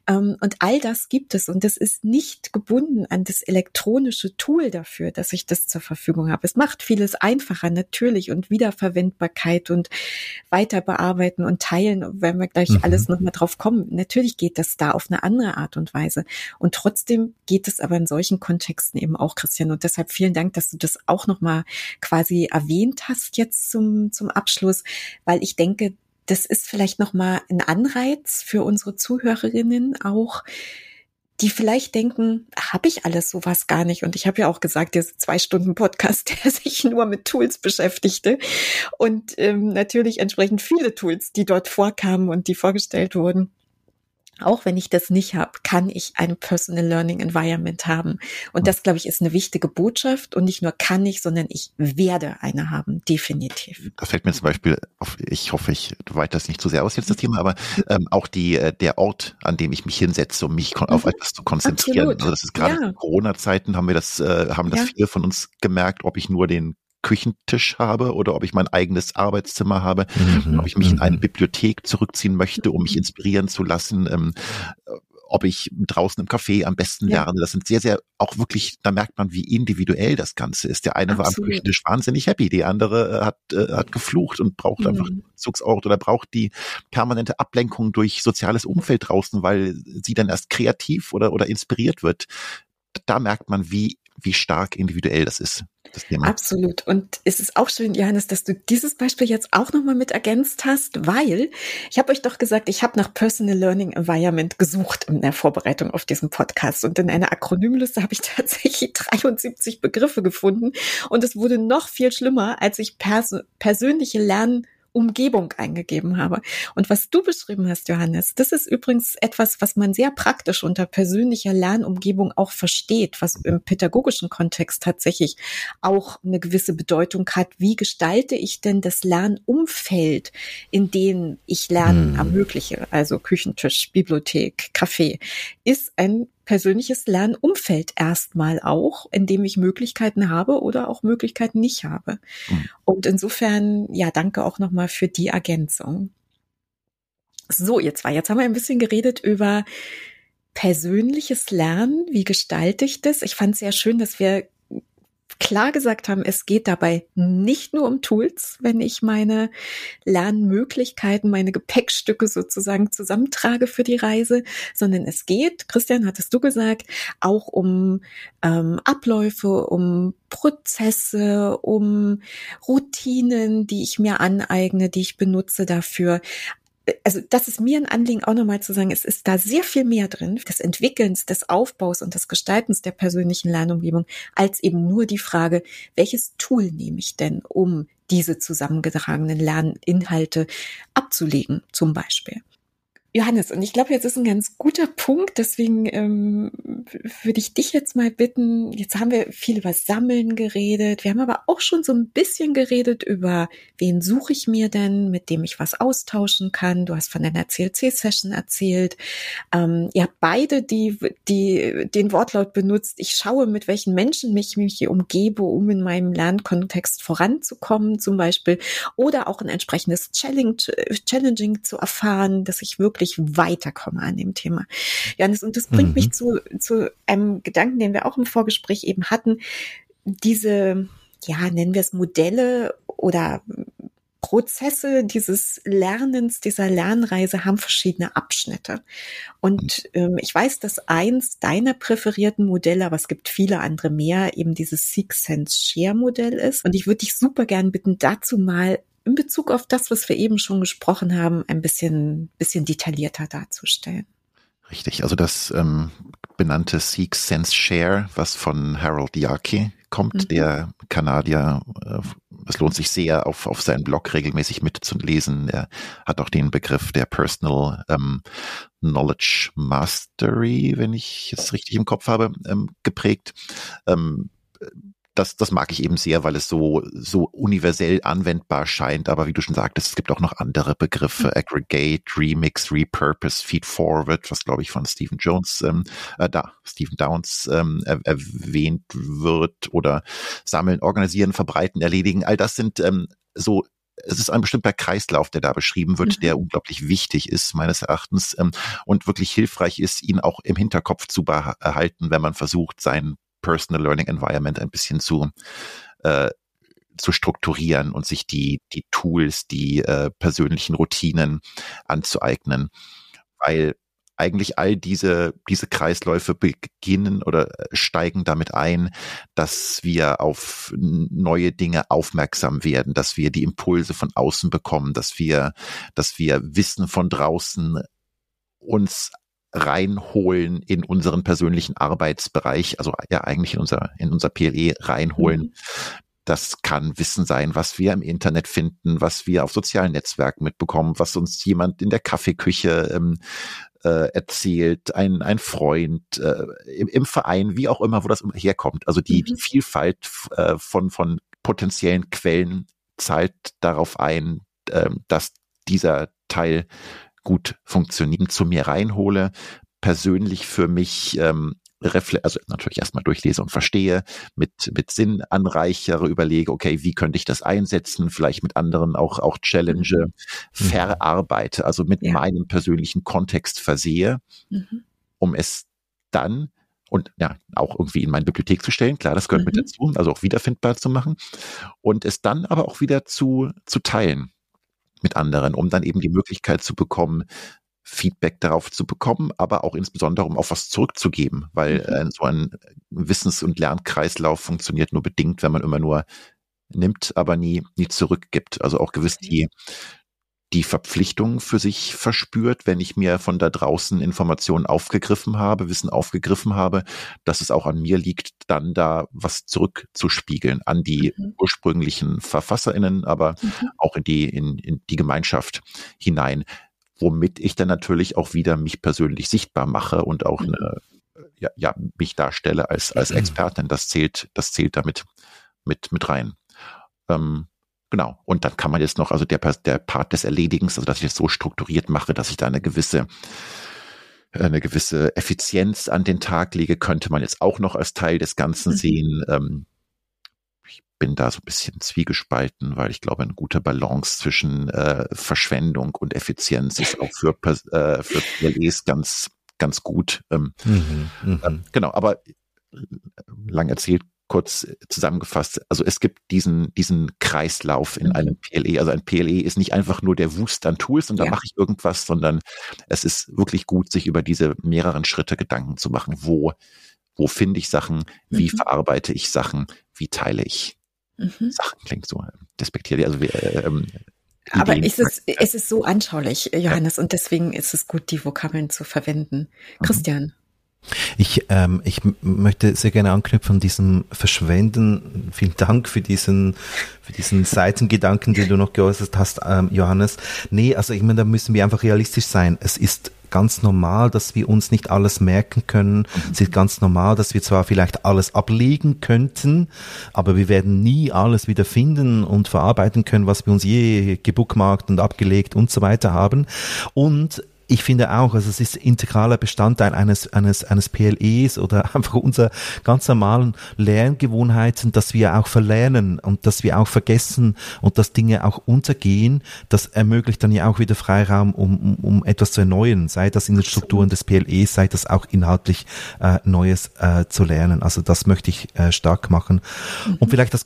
Speaker 1: Ähm, und all das gibt es und das ist nicht gebunden an das elektronische Tool dafür, dass ich das zur Verfügung habe. Es macht vieles einfacher natürlich und Wiederverwendbarkeit und weiter bearbeiten und teilen, wenn wir gleich mhm. alles nochmal drauf kommen. Natürlich geht das da auf eine andere Art und Weise. Und trotzdem geht es aber in solchen Kontexten eben auch, Christian. Und deshalb vielen Dank, dass du das auch nochmal quasi erwähnt hast jetzt zum, zum Abschluss, weil ich denke, das ist vielleicht nochmal ein Anreiz für unsere Zuhörerinnen auch, die vielleicht denken, habe ich alles sowas gar nicht. Und ich habe ja auch gesagt, dieser zwei Stunden Podcast, der sich nur mit Tools beschäftigte. Und ähm, natürlich entsprechend viele Tools, die dort vorkamen und die vorgestellt wurden auch wenn ich das nicht habe, kann ich ein Personal Learning Environment haben. Und das, glaube ich, ist eine wichtige Botschaft. Und nicht nur kann ich, sondern ich werde eine haben, definitiv.
Speaker 3: Da fällt mir zum Beispiel auf, ich hoffe, ich weite das nicht zu sehr aus jetzt das Thema, aber ähm, auch die, äh, der Ort, an dem ich mich hinsetze, um mich auf mhm. etwas zu konzentrieren. Absolut. Also das ist gerade ja. in Corona-Zeiten haben wir das, äh, haben das ja. viele von uns gemerkt, ob ich nur den Küchentisch habe oder ob ich mein eigenes Arbeitszimmer habe, mhm. ob ich mich in eine mhm. Bibliothek zurückziehen möchte, um mich inspirieren zu lassen, ähm, ob ich draußen im Café am besten ja. lerne. Das sind sehr, sehr auch wirklich, da merkt man, wie individuell das Ganze ist. Der eine Absolut. war am Küchentisch wahnsinnig happy, die andere äh, hat, äh, hat geflucht und braucht mhm. einfach einen Zugsort oder braucht die permanente Ablenkung durch soziales Umfeld draußen, weil sie dann erst kreativ oder, oder inspiriert wird. Da merkt man, wie wie stark individuell das ist. Das
Speaker 1: Thema. Absolut. Und es ist auch schön, Johannes, dass du dieses Beispiel jetzt auch nochmal mit ergänzt hast, weil ich habe euch doch gesagt, ich habe nach Personal Learning Environment gesucht in der Vorbereitung auf diesen Podcast. Und in einer Akronymliste habe ich tatsächlich 73 Begriffe gefunden. Und es wurde noch viel schlimmer, als ich pers persönliche Lernen Umgebung eingegeben habe. Und was du beschrieben hast, Johannes, das ist übrigens etwas, was man sehr praktisch unter persönlicher Lernumgebung auch versteht, was im pädagogischen Kontext tatsächlich auch eine gewisse Bedeutung hat. Wie gestalte ich denn das Lernumfeld, in dem ich Lernen hm. ermögliche? Also Küchentisch, Bibliothek, Café, ist ein persönliches Lernumfeld erstmal auch, in dem ich Möglichkeiten habe oder auch Möglichkeiten nicht habe. Mhm. Und insofern, ja, danke auch nochmal für die Ergänzung. So, ihr zwei, jetzt haben wir ein bisschen geredet über persönliches Lernen. Wie gestalte ich das? Ich fand es sehr schön, dass wir klar gesagt haben, es geht dabei nicht nur um Tools, wenn ich meine Lernmöglichkeiten, meine Gepäckstücke sozusagen zusammentrage für die Reise, sondern es geht, Christian, hattest du gesagt, auch um ähm, Abläufe, um Prozesse, um Routinen, die ich mir aneigne, die ich benutze dafür also das ist mir ein Anliegen auch nochmal zu sagen, es ist da sehr viel mehr drin, des Entwickelns, des Aufbaus und des Gestaltens der persönlichen Lernumgebung, als eben nur die Frage, welches Tool nehme ich denn, um diese zusammengetragenen Lerninhalte abzulegen, zum Beispiel. Johannes, und ich glaube, jetzt ist ein ganz guter Punkt, deswegen ähm, würde ich dich jetzt mal bitten, jetzt haben wir viel über Sammeln geredet, wir haben aber auch schon so ein bisschen geredet über, wen suche ich mir denn, mit dem ich was austauschen kann. Du hast von deiner CLC-Session erzählt. Ähm, ihr habt beide die, die, den Wortlaut benutzt, ich schaue, mit welchen Menschen mich, mich hier umgebe, um in meinem Lernkontext voranzukommen zum Beispiel, oder auch ein entsprechendes Challenge, Challenging zu erfahren, dass ich wirklich wirklich weiterkomme an dem Thema. Janis, und das bringt mhm. mich zu, zu einem Gedanken, den wir auch im Vorgespräch eben hatten. Diese, ja, nennen wir es Modelle oder Prozesse dieses Lernens, dieser Lernreise haben verschiedene Abschnitte. Und ähm, ich weiß, dass eins deiner präferierten Modelle, aber es gibt viele andere mehr, eben dieses Six Sense Share Modell ist. Und ich würde dich super gern bitten, dazu mal in Bezug auf das, was wir eben schon gesprochen haben, ein bisschen, bisschen detaillierter darzustellen.
Speaker 3: Richtig, also das ähm, benannte Seek Sense Share, was von Harold Diaki kommt, mhm. der Kanadier, äh, es lohnt sich sehr, auf, auf seinen Blog regelmäßig mitzulesen. Er hat auch den Begriff der Personal ähm, Knowledge Mastery, wenn ich es richtig im Kopf habe, ähm, geprägt. Das, das mag ich eben sehr, weil es so, so universell anwendbar scheint. Aber wie du schon sagtest, es gibt auch noch andere Begriffe. Mhm. Aggregate, Remix, Repurpose, Feed Forward, was glaube ich von Stephen Jones, ähm, äh, da, Stephen Downs ähm, er, erwähnt wird oder sammeln, organisieren, verbreiten, erledigen. All das sind ähm, so es ist ein bestimmter Kreislauf, der da beschrieben wird, mhm. der unglaublich wichtig ist, meines Erachtens, ähm, und wirklich hilfreich ist, ihn auch im Hinterkopf zu behalten, wenn man versucht, sein Personal Learning Environment ein bisschen zu äh, zu strukturieren und sich die die Tools, die äh, persönlichen Routinen anzueignen, weil eigentlich all diese diese Kreisläufe beginnen oder äh, steigen damit ein, dass wir auf neue Dinge aufmerksam werden, dass wir die Impulse von außen bekommen, dass wir dass wir Wissen von draußen uns reinholen in unseren persönlichen Arbeitsbereich, also ja eigentlich in unser, in unser PLE reinholen. Mhm. Das kann Wissen sein, was wir im Internet finden, was wir auf sozialen Netzwerken mitbekommen, was uns jemand in der Kaffeeküche ähm, äh, erzählt, ein, ein Freund äh, im, im, Verein, wie auch immer, wo das herkommt. Also die, mhm. die Vielfalt äh, von, von potenziellen Quellen zahlt darauf ein, äh, dass dieser Teil gut funktionieren, zu mir reinhole, persönlich für mich ähm, also natürlich erstmal durchlese und verstehe, mit, mit Sinn anreichere, überlege, okay, wie könnte ich das einsetzen, vielleicht mit anderen auch, auch challenge, mhm. verarbeite, also mit ja. meinem persönlichen Kontext versehe, mhm. um es dann und ja, auch irgendwie in meine Bibliothek zu stellen, klar, das gehört mhm. mit dazu, also auch wiederfindbar zu machen und es dann aber auch wieder zu, zu teilen mit anderen, um dann eben die Möglichkeit zu bekommen, Feedback darauf zu bekommen, aber auch insbesondere, um auch was zurückzugeben, weil mhm. äh, so ein Wissens- und Lernkreislauf funktioniert nur bedingt, wenn man immer nur nimmt, aber nie, nie zurückgibt. Also auch gewiss die, die Verpflichtung für sich verspürt, wenn ich mir von da draußen Informationen aufgegriffen habe, Wissen aufgegriffen habe, dass es auch an mir liegt, dann da was zurückzuspiegeln an die mhm. ursprünglichen VerfasserInnen, aber mhm. auch in die, in, in die Gemeinschaft hinein, womit ich dann natürlich auch wieder mich persönlich sichtbar mache und auch mhm. eine, ja, ja, mich darstelle als, als mhm. Expertin. Das zählt, das zählt damit mit, mit rein. Ähm, Genau. Und dann kann man jetzt noch, also der, der Part des Erledigens, also dass ich es so strukturiert mache, dass ich da eine gewisse eine gewisse Effizienz an den Tag lege, könnte man jetzt auch noch als Teil des Ganzen mhm. sehen. Ähm, ich bin da so ein bisschen zwiegespalten, weil ich glaube, eine gute Balance zwischen äh, Verschwendung und Effizienz ist auch für, äh, für PLEs ganz, ganz gut. Ähm, mhm, mh. äh, genau, aber äh, lang erzählt, kurz zusammengefasst, also es gibt diesen, diesen Kreislauf in mhm. einem PLE. Also ein PLE ist nicht einfach nur der Wust an Tools und da ja. mache ich irgendwas, sondern es ist wirklich gut, sich über diese mehreren Schritte Gedanken zu machen. Wo, wo finde ich Sachen? Wie mhm. verarbeite ich Sachen? Wie teile ich mhm. Sachen? Klingt so despektierlich. Also wir, ähm,
Speaker 1: aber ist es, es ist so anschaulich, Johannes, und deswegen ist es gut, die Vokabeln zu verwenden. Mhm. Christian,
Speaker 4: Ich, ähm, ich möchte sehr gerne anknüpfen an diesem Verschwenden. Vielen Dank für diesen, für diesen Seitengedanken, den du noch geäußert hast, ähm, Johannes. Nee, also ich meine, da müssen wir einfach realistisch sein. Es ist ganz normal, dass wir uns nicht alles merken können. Es ist ganz normal, dass wir zwar vielleicht alles ablegen könnten, aber wir werden nie alles wieder finden und verarbeiten können, was wir uns je gebookmarkt und abgelegt und so weiter haben. Und ich finde auch, also es ist integraler Bestandteil eines, eines, eines PLEs oder einfach unserer ganz normalen Lerngewohnheiten, dass wir auch verlernen und dass wir auch vergessen und dass Dinge auch untergehen. Das ermöglicht dann ja auch wieder Freiraum, um, um, um etwas zu erneuern, sei das in den Strukturen des PLEs, sei das auch inhaltlich äh, Neues äh, zu lernen. Also das möchte ich äh, stark machen. Mhm. Und vielleicht das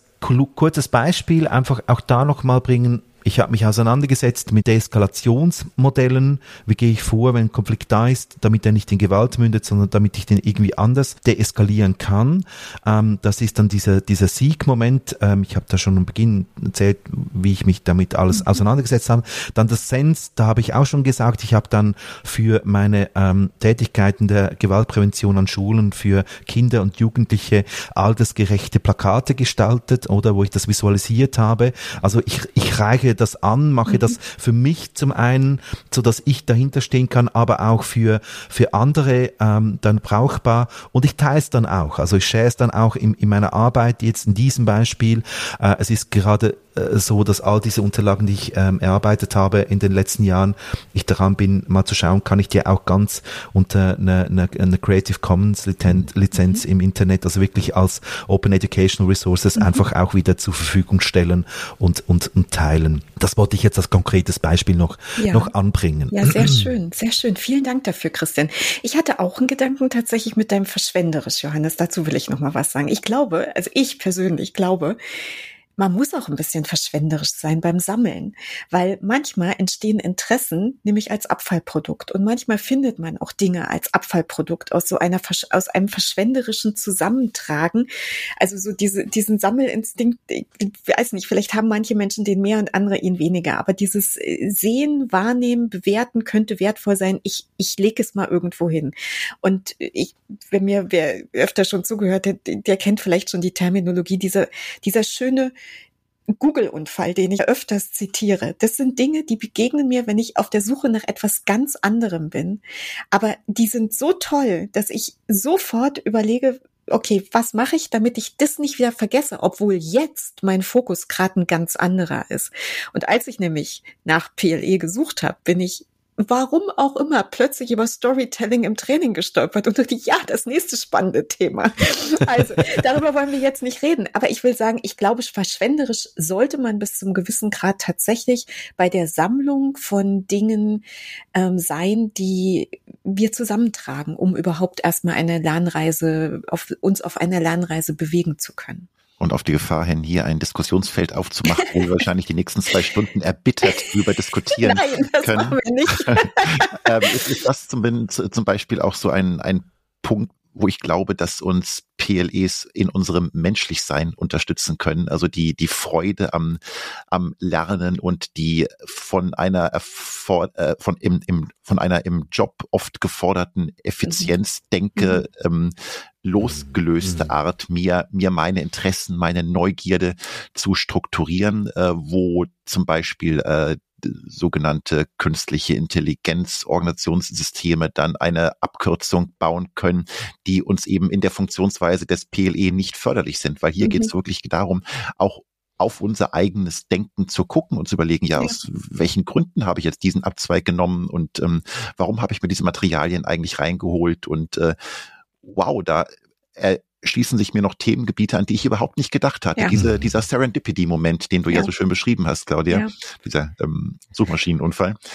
Speaker 4: kurzes Beispiel einfach auch da nochmal bringen, ich habe mich auseinandergesetzt mit Deeskalationsmodellen. Wie gehe ich vor, wenn ein Konflikt da ist, damit er nicht in Gewalt mündet, sondern damit ich den irgendwie anders deeskalieren kann. Ähm, das ist dann dieser, dieser Sieg-Moment. Ähm, ich habe da schon am Beginn erzählt, wie ich mich damit alles mhm. auseinandergesetzt habe. Dann das Sense, da habe ich auch schon gesagt, ich habe dann für meine ähm, Tätigkeiten der Gewaltprävention an Schulen für Kinder und Jugendliche altersgerechte Plakate gestaltet oder wo ich das visualisiert habe. Also ich, ich reiche das an, mache mhm. das für mich zum einen, so dass ich dahinter stehen kann, aber auch für, für andere ähm, dann brauchbar. Und ich teile es dann auch. Also ich share es dann auch in, in meiner Arbeit, jetzt in diesem Beispiel. Äh, es ist gerade äh, so, dass all diese Unterlagen, die ich ähm, erarbeitet habe in den letzten Jahren, ich daran bin, mal zu schauen, kann ich die auch ganz unter einer eine, eine Creative Commons Lizenz, Lizenz mhm. im Internet, also wirklich als Open Educational Resources mhm. einfach auch wieder zur Verfügung stellen und, und, und teilen. Das wollte ich jetzt als konkretes Beispiel noch, ja. noch anbringen.
Speaker 1: Ja, sehr schön, sehr schön. Vielen Dank dafür, Christian. Ich hatte auch einen Gedanken tatsächlich mit deinem Verschwenderisch, Johannes. Dazu will ich noch mal was sagen. Ich glaube, also ich persönlich glaube, man muss auch ein bisschen verschwenderisch sein beim Sammeln, weil manchmal entstehen Interessen nämlich als Abfallprodukt und manchmal findet man auch Dinge als Abfallprodukt aus so einer aus einem verschwenderischen Zusammentragen. Also so diese diesen Sammelinstinkt, ich weiß nicht, vielleicht haben manche Menschen den mehr und andere ihn weniger, aber dieses äh, Sehen, Wahrnehmen, Bewerten könnte wertvoll sein. Ich ich lege es mal irgendwo hin. Und ich, wenn mir wer öfter schon zugehört hat, der kennt vielleicht schon die Terminologie dieser dieser schöne Google-Unfall, den ich öfters zitiere. Das sind Dinge, die begegnen mir, wenn ich auf der Suche nach etwas ganz anderem bin. Aber die sind so toll, dass ich sofort überlege, okay, was mache ich, damit ich das nicht wieder vergesse, obwohl jetzt mein Fokus gerade ein ganz anderer ist. Und als ich nämlich nach PLE gesucht habe, bin ich warum auch immer plötzlich über Storytelling im Training gestolpert und dachte, ja, das nächste spannende Thema. Also darüber wollen wir jetzt nicht reden. Aber ich will sagen, ich glaube, verschwenderisch sollte man bis zum gewissen Grad tatsächlich bei der Sammlung von Dingen ähm, sein, die wir zusammentragen, um überhaupt erstmal eine Lernreise, auf, uns auf einer Lernreise bewegen zu können
Speaker 3: und auf die Gefahr hin, hier ein Diskussionsfeld aufzumachen, wo wir wahrscheinlich die nächsten zwei Stunden erbittert darüber diskutieren Nein, das können. Machen wir nicht. ähm, ist, ist das zum, zum Beispiel auch so ein, ein Punkt, wo ich glaube, dass uns PLEs in unserem Menschlichsein unterstützen können. Also die, die Freude am, am Lernen und die von einer, äh, von, im, im, von einer im Job oft geforderten Effizienzdenke mhm. ähm, losgelöste mhm. Art, mir, mir meine Interessen, meine Neugierde zu strukturieren, äh, wo zum Beispiel äh, sogenannte künstliche Intelligenz Organisationssysteme dann eine Abkürzung bauen können, die uns eben in der Funktionsweise des PLE nicht förderlich sind, weil hier mhm. geht es wirklich darum, auch auf unser eigenes Denken zu gucken und zu überlegen, ja, ja. aus welchen Gründen habe ich jetzt diesen Abzweig genommen und ähm, warum habe ich mir diese Materialien eigentlich reingeholt und äh, wow, da äh, schließen sich mir noch Themengebiete an, die ich überhaupt nicht gedacht hatte. Ja. Diese, dieser Serendipity-Moment, den du ja. ja. so schön beschrieben hast, Claudia, ja. dieser ähm, Suchmaschinenunfall.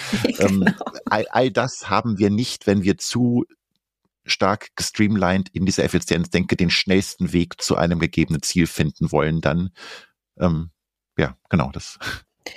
Speaker 3: Ähm, genau. ähm, all, all das haben wir nicht, wenn wir zu stark gestreamlined in dieser Effizienz denke, den schnellsten Weg zu einem gegebenen Ziel finden wollen, dann ähm, ja, genau das.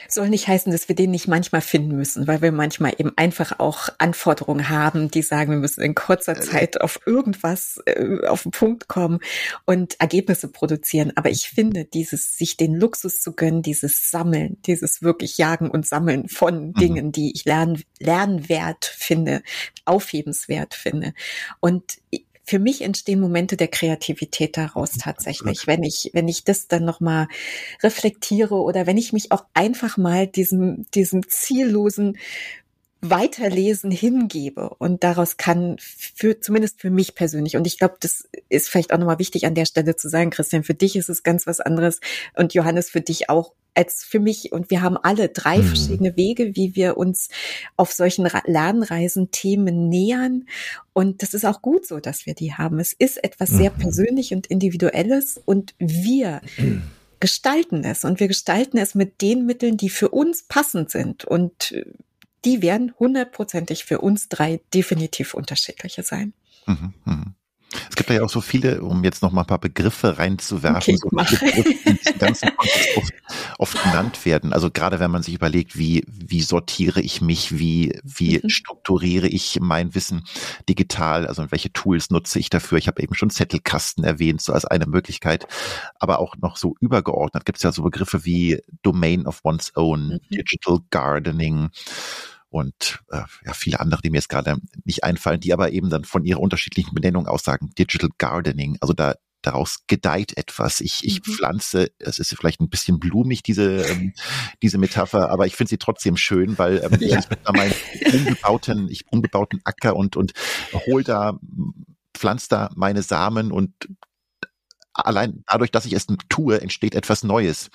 Speaker 1: Soll nicht heißen, dass wir den nicht manchmal finden müssen, weil wir manchmal eben einfach auch Anforderungen haben, die sagen, wir müssen in kurzer Zeit auf irgendwas äh, auf den Punkt kommen und Ergebnisse produzieren. Aber ich finde, dieses sich den Luxus zu gönnen, dieses Sammeln, dieses wirklich Jagen und Sammeln von mhm. Dingen, die ich lern, lernwert finde, aufhebenswert finde. Und für mich entstehen Momente der Kreativität daraus tatsächlich, wenn ich, wenn ich das dann nochmal reflektiere oder wenn ich mich auch einfach mal diesem, diesem ziellosen Weiterlesen hingebe. Und daraus kann für, zumindest für mich persönlich, und ich glaube, das ist vielleicht auch nochmal wichtig an der Stelle zu sagen, Christian, für dich ist es ganz was anderes und Johannes für dich auch als für mich. Und wir haben alle drei mhm. verschiedene Wege, wie wir uns auf solchen Lernreisen Themen nähern. Und das ist auch gut so, dass wir die haben. Es ist etwas sehr mhm. persönlich und individuelles und wir mhm. gestalten es und wir gestalten es mit den Mitteln, die für uns passend sind. Und die werden hundertprozentig für uns drei definitiv unterschiedliche sein. Mhm,
Speaker 3: mh. Es gibt ja auch so viele, um jetzt noch mal ein paar Begriffe reinzuwerfen, okay, so Begriffe, die ganzen oft, oft, genannt werden. Also gerade wenn man sich überlegt, wie, wie sortiere ich mich, wie, wie mhm. strukturiere ich mein Wissen digital, also welche Tools nutze ich dafür. Ich habe eben schon Zettelkasten erwähnt, so als eine Möglichkeit. Aber auch noch so übergeordnet gibt es ja so Begriffe wie Domain of One's Own, mhm. Digital Gardening, und äh, ja, viele andere, die mir jetzt gerade nicht einfallen, die aber eben dann von ihrer unterschiedlichen Benennung aussagen. Digital Gardening, also da daraus gedeiht etwas. Ich, ich mhm. pflanze, es ist vielleicht ein bisschen blumig, diese, ähm, diese Metapher, aber ich finde sie trotzdem schön, weil ähm, ja. ich da meinen unbebauten, ich unbebauten Acker und, und hol da, pflanz da meine Samen und allein dadurch, dass ich es tue, entsteht etwas Neues.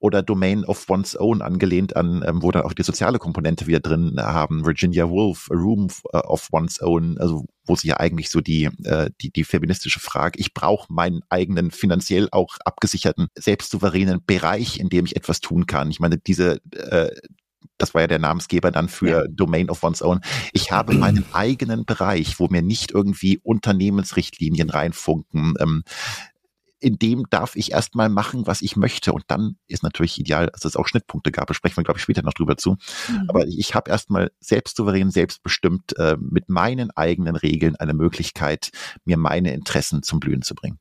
Speaker 3: Oder Domain of One's Own angelehnt an, ähm, wo dann auch die soziale Komponente wieder drin haben. Virginia Woolf, A Room äh, of One's Own, also wo sie ja eigentlich so die, äh, die, die feministische Frage, ich brauche meinen eigenen finanziell auch abgesicherten, selbstsouveränen Bereich, in dem ich etwas tun kann. Ich meine, diese äh, das war ja der Namensgeber dann für ja. Domain of One's Own. Ich habe meinen eigenen Bereich, wo mir nicht irgendwie Unternehmensrichtlinien reinfunken, ähm, in dem darf ich erstmal machen, was ich möchte. Und dann ist natürlich ideal, dass es auch Schnittpunkte gab. Da sprechen wir, glaube ich, später noch drüber zu. Mhm. Aber ich habe erstmal selbstsouverän, selbstbestimmt äh, mit meinen eigenen Regeln eine Möglichkeit, mir meine Interessen zum Blühen zu bringen.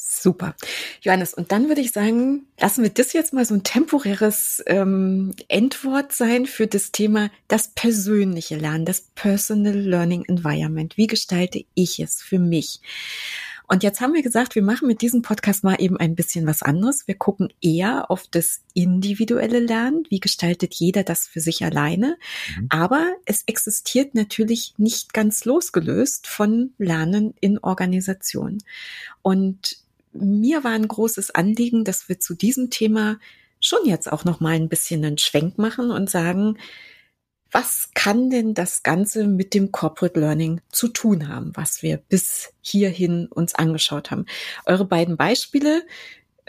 Speaker 1: Super. Johannes, und dann würde ich sagen, lassen wir das jetzt mal so ein temporäres ähm, Endwort sein für das Thema das persönliche Lernen, das Personal Learning Environment. Wie gestalte ich es für mich? Und jetzt haben wir gesagt, wir machen mit diesem Podcast mal eben ein bisschen was anderes. Wir gucken eher auf das individuelle Lernen. Wie gestaltet jeder das für sich alleine? Mhm. Aber es existiert natürlich nicht ganz losgelöst von Lernen in Organisation. Und mir war ein großes Anliegen, dass wir zu diesem Thema schon jetzt auch noch mal ein bisschen einen Schwenk machen und sagen, was kann denn das Ganze mit dem Corporate Learning zu tun haben, was wir bis hierhin uns angeschaut haben? Eure beiden Beispiele,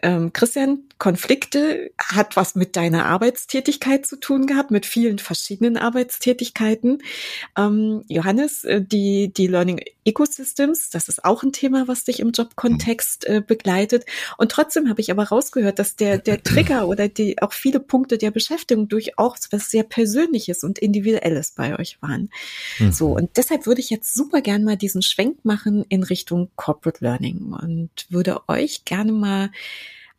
Speaker 1: ähm, Christian, Konflikte hat was mit deiner Arbeitstätigkeit zu tun gehabt, mit vielen verschiedenen Arbeitstätigkeiten. Ähm, Johannes, äh, die, die Learning Ecosystems, das ist auch ein Thema, was dich im Jobkontext äh, begleitet. Und trotzdem habe ich aber rausgehört, dass der, der Trigger oder die auch viele Punkte der Beschäftigung durchaus was sehr Persönliches und Individuelles bei euch waren. Mhm. So, und deshalb würde ich jetzt super gern mal diesen Schwenk machen in Richtung Corporate Learning und würde euch gerne mal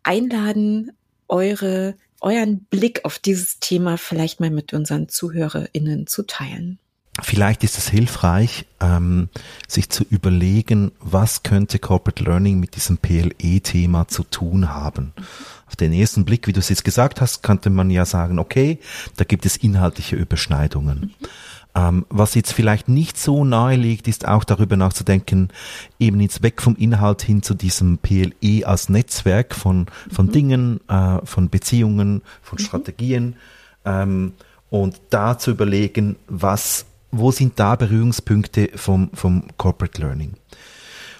Speaker 1: einladen, eure, euren Blick auf dieses Thema vielleicht mal mit unseren ZuhörerInnen zu teilen.
Speaker 4: Vielleicht ist es hilfreich, ähm, sich zu überlegen, was könnte Corporate Learning mit diesem PLE-Thema zu tun haben. Auf den ersten Blick, wie du es jetzt gesagt hast, könnte man ja sagen, okay, da gibt es inhaltliche Überschneidungen. Mhm. Ähm, was jetzt vielleicht nicht so nahe liegt, ist auch darüber nachzudenken, eben jetzt weg vom Inhalt hin zu diesem PLE als Netzwerk von, von mhm. Dingen, äh, von Beziehungen, von mhm. Strategien ähm, und da zu überlegen, was, wo sind da Berührungspunkte vom, vom Corporate Learning.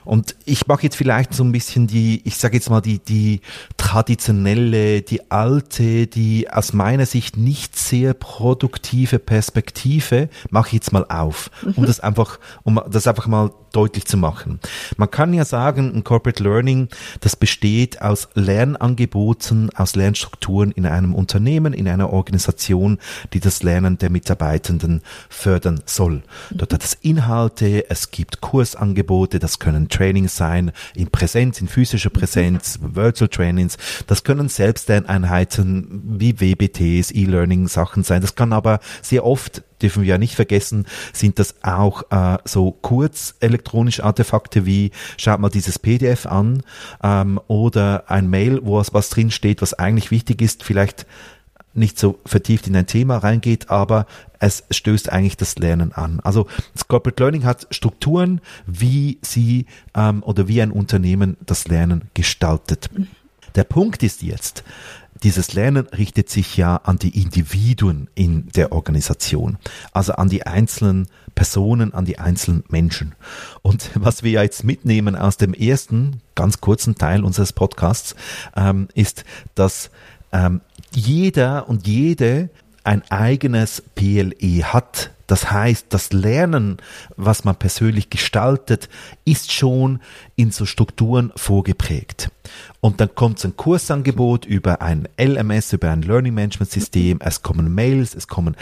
Speaker 4: Und ich mache jetzt vielleicht so ein bisschen die, ich sage jetzt mal die, die traditionelle, die alte, die aus meiner Sicht nicht sehr produktive Perspektive, mache ich jetzt mal auf, um mhm. das einfach, um das einfach mal deutlich zu machen. Man kann ja sagen, ein Corporate Learning, das besteht aus Lernangeboten, aus Lernstrukturen in einem Unternehmen, in einer Organisation, die das Lernen der Mitarbeitenden fördern soll. Dort hat es Inhalte, es gibt Kursangebote, das können Trainings sein, in Präsenz, in physischer Präsenz, Virtual Trainings. Das können Selbstlerneinheiten wie WBTs, E-Learning Sachen sein. Das kann aber sehr oft dürfen wir ja nicht vergessen, sind das auch äh, so kurz elektronische Artefakte wie, schaut mal dieses PDF an ähm, oder ein Mail, wo was drin steht, was eigentlich wichtig ist, vielleicht nicht so vertieft in ein Thema reingeht, aber es stößt eigentlich das Lernen an. Also das Corporate Learning hat Strukturen, wie sie ähm, oder wie ein Unternehmen das Lernen gestaltet. Der Punkt ist jetzt, dieses Lernen richtet sich ja an die Individuen in der Organisation, also an die einzelnen Personen, an die einzelnen Menschen. Und was wir jetzt mitnehmen aus dem ersten, ganz kurzen Teil unseres Podcasts, ähm, ist, dass ähm, jeder und jede ein eigenes PLE hat. Das heißt, das Lernen, was man persönlich gestaltet, ist schon in so Strukturen vorgeprägt. Und dann kommt ein Kursangebot über ein LMS, über ein Learning Management System. Es kommen Mails, es kommen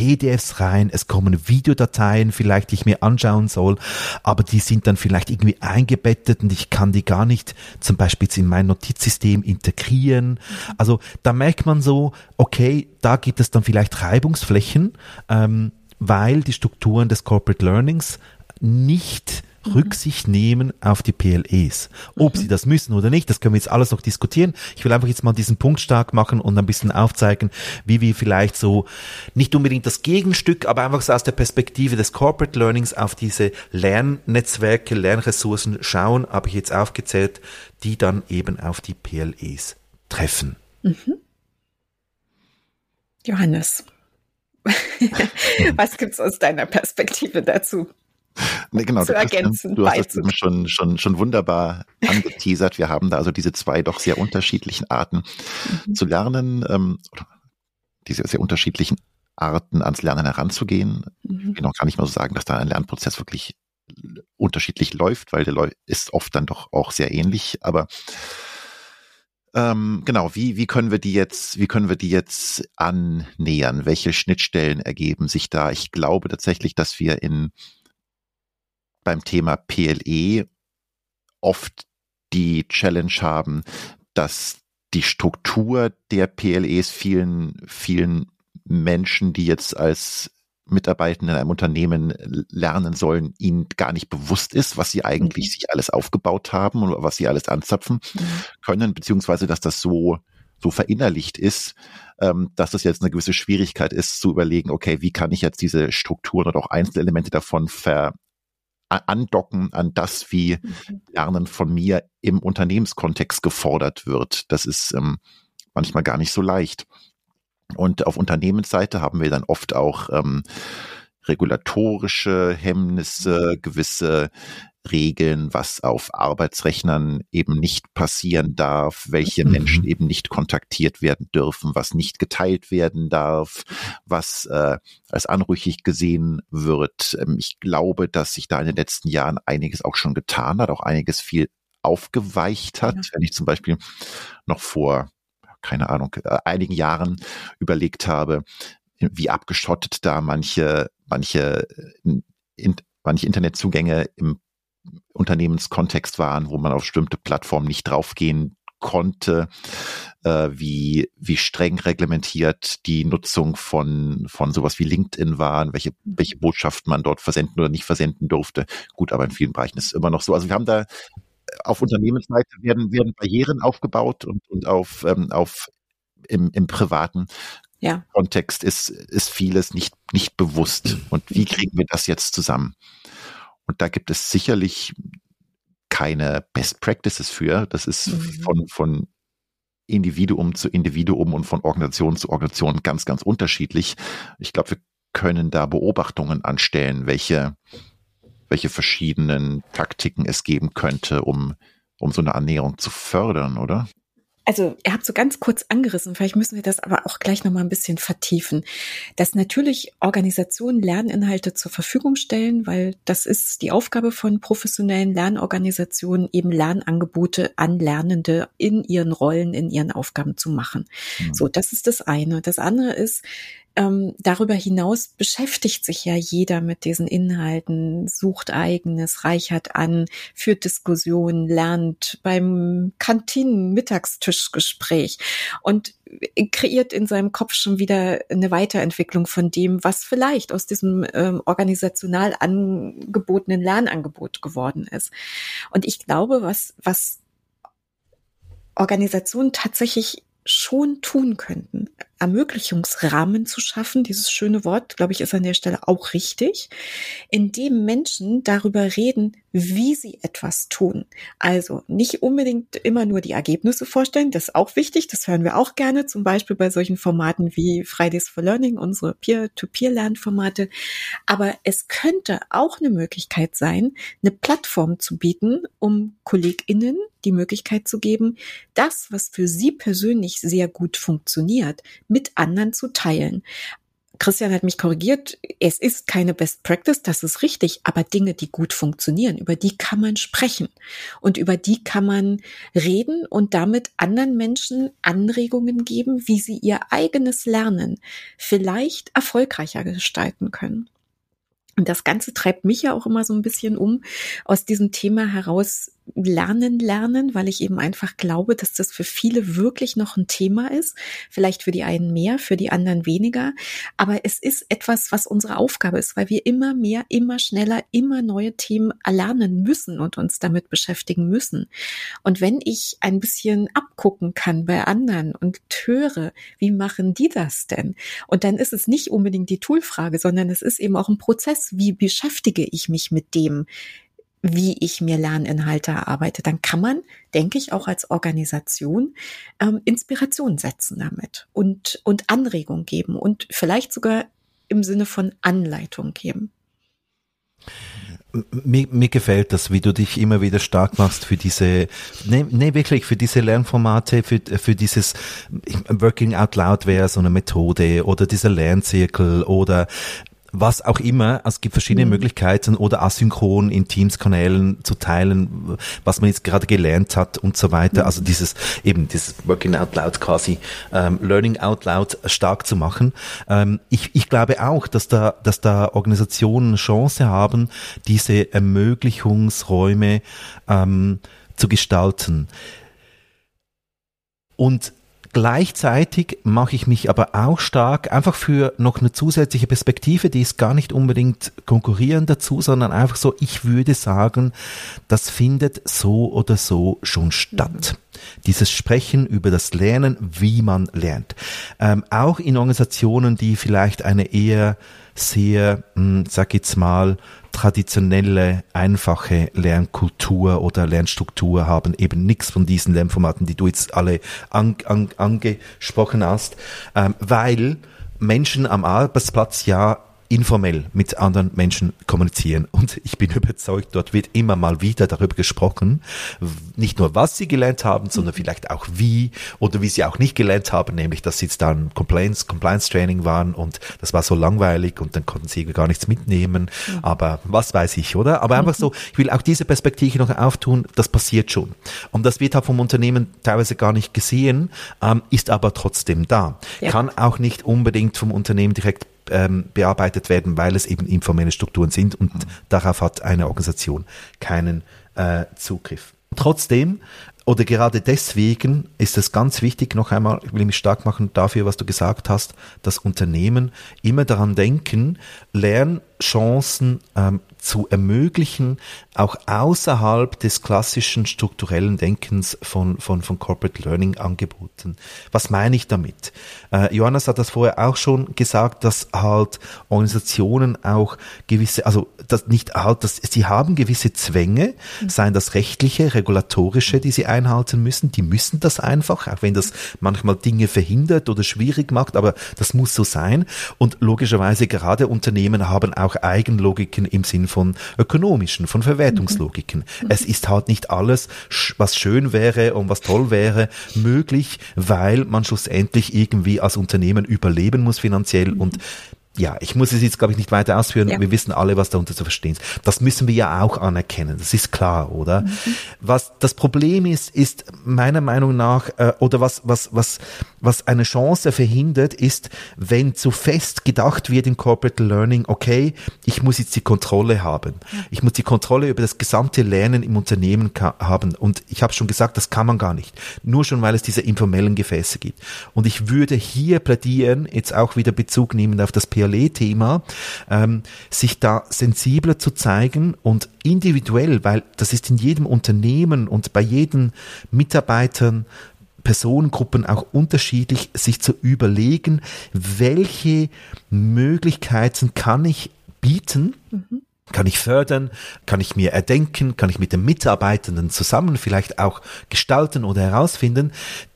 Speaker 4: PDFs rein, es kommen Videodateien, vielleicht die ich mir anschauen soll, aber die sind dann vielleicht irgendwie eingebettet und ich kann die gar nicht zum Beispiel in mein Notizsystem integrieren. Also da merkt man so, okay, da gibt es dann vielleicht Reibungsflächen, ähm, weil die Strukturen des Corporate Learnings nicht. Rücksicht nehmen auf die PLEs. Ob mhm. sie das müssen oder nicht, das können wir jetzt alles noch diskutieren. Ich will einfach jetzt mal diesen Punkt stark machen und ein bisschen aufzeigen, wie wir vielleicht so nicht unbedingt das Gegenstück, aber einfach so aus der Perspektive des Corporate Learnings auf diese Lernnetzwerke, Lernressourcen schauen, habe ich jetzt aufgezählt, die dann eben auf die PLEs treffen. Mhm.
Speaker 1: Johannes, was gibt's aus deiner Perspektive dazu?
Speaker 3: Nee, genau, zu ergänzen. Hast, du hast es eben schon, schon, schon wunderbar angeteasert. Wir haben da also diese zwei doch sehr unterschiedlichen Arten mhm. zu lernen, ähm, diese sehr unterschiedlichen Arten ans Lernen heranzugehen. Mhm. Ich noch gar nicht mal so sagen, dass da ein Lernprozess wirklich unterschiedlich läuft, weil der ist oft dann doch auch sehr ähnlich, aber ähm, genau, wie, wie können wir die jetzt, wie können wir die jetzt annähern? Welche Schnittstellen ergeben sich da? Ich glaube tatsächlich, dass wir in beim Thema PLE oft die Challenge haben, dass die Struktur der PLEs vielen, vielen Menschen, die jetzt als Mitarbeitende in einem Unternehmen lernen sollen, ihnen gar nicht bewusst ist, was sie eigentlich mhm. sich alles aufgebaut haben und was sie alles anzapfen mhm. können, beziehungsweise dass das so, so verinnerlicht ist, ähm, dass das jetzt eine gewisse Schwierigkeit ist, zu überlegen, okay, wie kann ich jetzt diese Strukturen oder auch Einzelelemente davon ver, andocken an das, wie mhm. Lernen von mir im Unternehmenskontext gefordert wird. Das ist ähm, manchmal gar nicht so leicht. Und auf Unternehmensseite haben wir dann oft auch ähm, regulatorische Hemmnisse, gewisse Regeln, was auf Arbeitsrechnern eben nicht passieren darf, welche mhm. Menschen eben nicht kontaktiert werden dürfen, was nicht geteilt werden darf, was äh, als anrüchig gesehen wird. Ähm, ich glaube, dass sich da in den letzten Jahren einiges auch schon getan hat, auch einiges viel aufgeweicht hat. Ja. Wenn ich zum Beispiel noch vor, keine Ahnung, äh, einigen Jahren überlegt habe, wie abgeschottet da manche, manche, äh, in, manche Internetzugänge im Unternehmenskontext waren, wo man auf bestimmte Plattformen nicht draufgehen konnte, äh, wie, wie streng reglementiert die Nutzung von, von sowas wie LinkedIn waren, welche, welche Botschaften man dort versenden oder nicht versenden durfte. Gut, aber in vielen Bereichen ist es immer noch so. Also wir haben da auf Unternehmensseite werden, werden Barrieren aufgebaut und, und auf, ähm, auf im, im privaten ja. Kontext ist, ist vieles nicht, nicht bewusst. Und wie kriegen wir das jetzt zusammen? Und da gibt es sicherlich keine Best Practices für. Das ist mhm. von, von Individuum zu Individuum und von Organisation zu Organisation ganz, ganz unterschiedlich. Ich glaube, wir können da Beobachtungen anstellen, welche, welche verschiedenen Taktiken es geben könnte, um, um so eine Annäherung zu fördern, oder?
Speaker 1: Also ihr habt so ganz kurz angerissen, vielleicht müssen wir das aber auch gleich nochmal ein bisschen vertiefen, dass natürlich Organisationen Lerninhalte zur Verfügung stellen, weil das ist die Aufgabe von professionellen Lernorganisationen, eben Lernangebote an Lernende in ihren Rollen, in ihren Aufgaben zu machen. Mhm. So, das ist das eine. Das andere ist, ähm, darüber hinaus beschäftigt sich ja jeder mit diesen Inhalten, sucht eigenes, reichert an, führt Diskussionen, lernt beim Kantinen-Mittagstischgespräch und kreiert in seinem Kopf schon wieder eine Weiterentwicklung von dem, was vielleicht aus diesem ähm, organisational angebotenen Lernangebot geworden ist. Und ich glaube, was, was Organisationen tatsächlich schon tun könnten. Ermöglichungsrahmen zu schaffen, dieses schöne Wort, glaube ich, ist an der Stelle auch richtig, indem Menschen darüber reden, wie sie etwas tun. Also nicht unbedingt immer nur die Ergebnisse vorstellen, das ist auch wichtig, das hören wir auch gerne, zum Beispiel bei solchen Formaten wie Fridays for Learning, unsere Peer-to-Peer-Lernformate. Aber es könnte auch eine Möglichkeit sein, eine Plattform zu bieten, um KollegInnen die Möglichkeit zu geben, das, was für sie persönlich sehr gut funktioniert, mit anderen zu teilen. Christian hat mich korrigiert, es ist keine Best Practice, das ist richtig, aber Dinge, die gut funktionieren, über die kann man sprechen und über die kann man reden und damit anderen Menschen Anregungen geben, wie sie ihr eigenes Lernen vielleicht erfolgreicher gestalten können. Und das Ganze treibt mich ja auch immer so ein bisschen um, aus diesem Thema heraus lernen, lernen, weil ich eben einfach glaube, dass das für viele wirklich noch ein Thema ist. Vielleicht für die einen mehr, für die anderen weniger. Aber es ist etwas, was unsere Aufgabe ist, weil wir immer mehr, immer schneller, immer neue Themen erlernen müssen und uns damit beschäftigen müssen. Und wenn ich ein bisschen abgucken kann bei anderen und höre, wie machen die das denn? Und dann ist es nicht unbedingt die Toolfrage, sondern es ist eben auch ein Prozess. Wie beschäftige ich mich mit dem? Wie ich mir Lerninhalte erarbeite, dann kann man, denke ich, auch als Organisation ähm, Inspiration setzen damit und, und Anregung geben und vielleicht sogar im Sinne von Anleitung geben.
Speaker 4: Mir, mir gefällt das, wie du dich immer wieder stark machst für diese, nee, nee wirklich, für diese Lernformate, für, für dieses Working Out Loud wäre so eine Methode oder dieser Lernzirkel oder was auch immer. Es gibt verschiedene mhm. Möglichkeiten oder asynchron in Teams-Kanälen zu teilen, was man jetzt gerade gelernt hat und so weiter. Mhm. Also dieses eben dieses Working Out Loud quasi, ähm, Learning Out Loud stark zu machen. Ähm, ich, ich glaube auch, dass da, dass da Organisationen Chance haben, diese Ermöglichungsräume ähm, zu gestalten. Und Gleichzeitig mache ich mich aber auch stark einfach für noch eine zusätzliche Perspektive, die ist gar nicht unbedingt konkurrieren dazu, sondern einfach so, ich würde sagen, das findet so oder so schon statt. Dieses Sprechen über das Lernen, wie man lernt. Ähm, auch in Organisationen, die vielleicht eine eher sehr, hm, sag jetzt mal, traditionelle, einfache Lernkultur oder Lernstruktur haben eben nichts von diesen Lernformaten, die du jetzt alle an, an, angesprochen hast, ähm, weil Menschen am Arbeitsplatz ja informell mit anderen Menschen kommunizieren. Und ich bin überzeugt, dort wird immer mal wieder darüber gesprochen, nicht nur was sie gelernt haben, sondern vielleicht auch wie oder wie sie auch nicht gelernt haben, nämlich dass sie jetzt dann Compliance, Compliance Training waren und das war so langweilig und dann konnten sie gar nichts mitnehmen. Mhm. Aber was weiß ich, oder? Aber einfach so, ich will auch diese Perspektive noch auftun, das passiert schon. Und das wird halt vom Unternehmen teilweise gar nicht gesehen, ähm, ist aber trotzdem da. Ja. Kann auch nicht unbedingt vom Unternehmen direkt ähm, bearbeitet werden, weil es eben informelle Strukturen sind und mhm. darauf hat eine Organisation keinen äh, Zugriff. Trotzdem oder gerade deswegen ist es ganz wichtig, noch einmal, ich will mich stark machen dafür, was du gesagt hast, dass Unternehmen immer daran denken, Lernchancen ähm, zu ermöglichen, auch außerhalb des klassischen strukturellen Denkens von, von, von Corporate Learning Angeboten. Was meine ich damit? Äh, Johannes hat das vorher auch schon gesagt, dass halt Organisationen auch gewisse, also das nicht halt, dass sie haben gewisse Zwänge, mhm. seien das rechtliche, regulatorische, die sie einhalten müssen, die müssen das einfach, auch wenn das manchmal Dinge verhindert oder schwierig macht, aber das muss so sein. Und logischerweise gerade Unternehmen haben auch Eigenlogiken im Sinn von ökonomischen, von Verwertungslogiken. Mhm. Es ist halt nicht alles, was schön wäre und was toll wäre, möglich, weil man schlussendlich irgendwie als Unternehmen überleben muss finanziell mhm. und ja, ich muss es jetzt, glaube ich, nicht weiter ausführen. Ja. Wir wissen alle, was darunter zu verstehen ist. Das müssen wir ja auch anerkennen. Das ist klar, oder? Mhm. Was das Problem ist, ist meiner Meinung nach, äh, oder was, was, was was eine Chance verhindert, ist, wenn zu fest gedacht wird in Corporate Learning, okay, ich muss jetzt die Kontrolle haben. Ich muss die Kontrolle über das gesamte Lernen im Unternehmen haben. Und ich habe schon gesagt, das kann man gar nicht. Nur schon, weil es diese informellen Gefäße gibt. Und ich würde hier plädieren, jetzt auch wieder Bezug nehmend auf das PLE-Thema, ähm, sich da sensibler zu zeigen und individuell, weil das ist in jedem Unternehmen und bei jedem Mitarbeitern Personengruppen auch unterschiedlich, sich zu überlegen, welche Möglichkeiten kann ich bieten, mhm. kann ich fördern, kann ich mir erdenken, kann ich mit den Mitarbeitenden zusammen vielleicht auch gestalten oder herausfinden,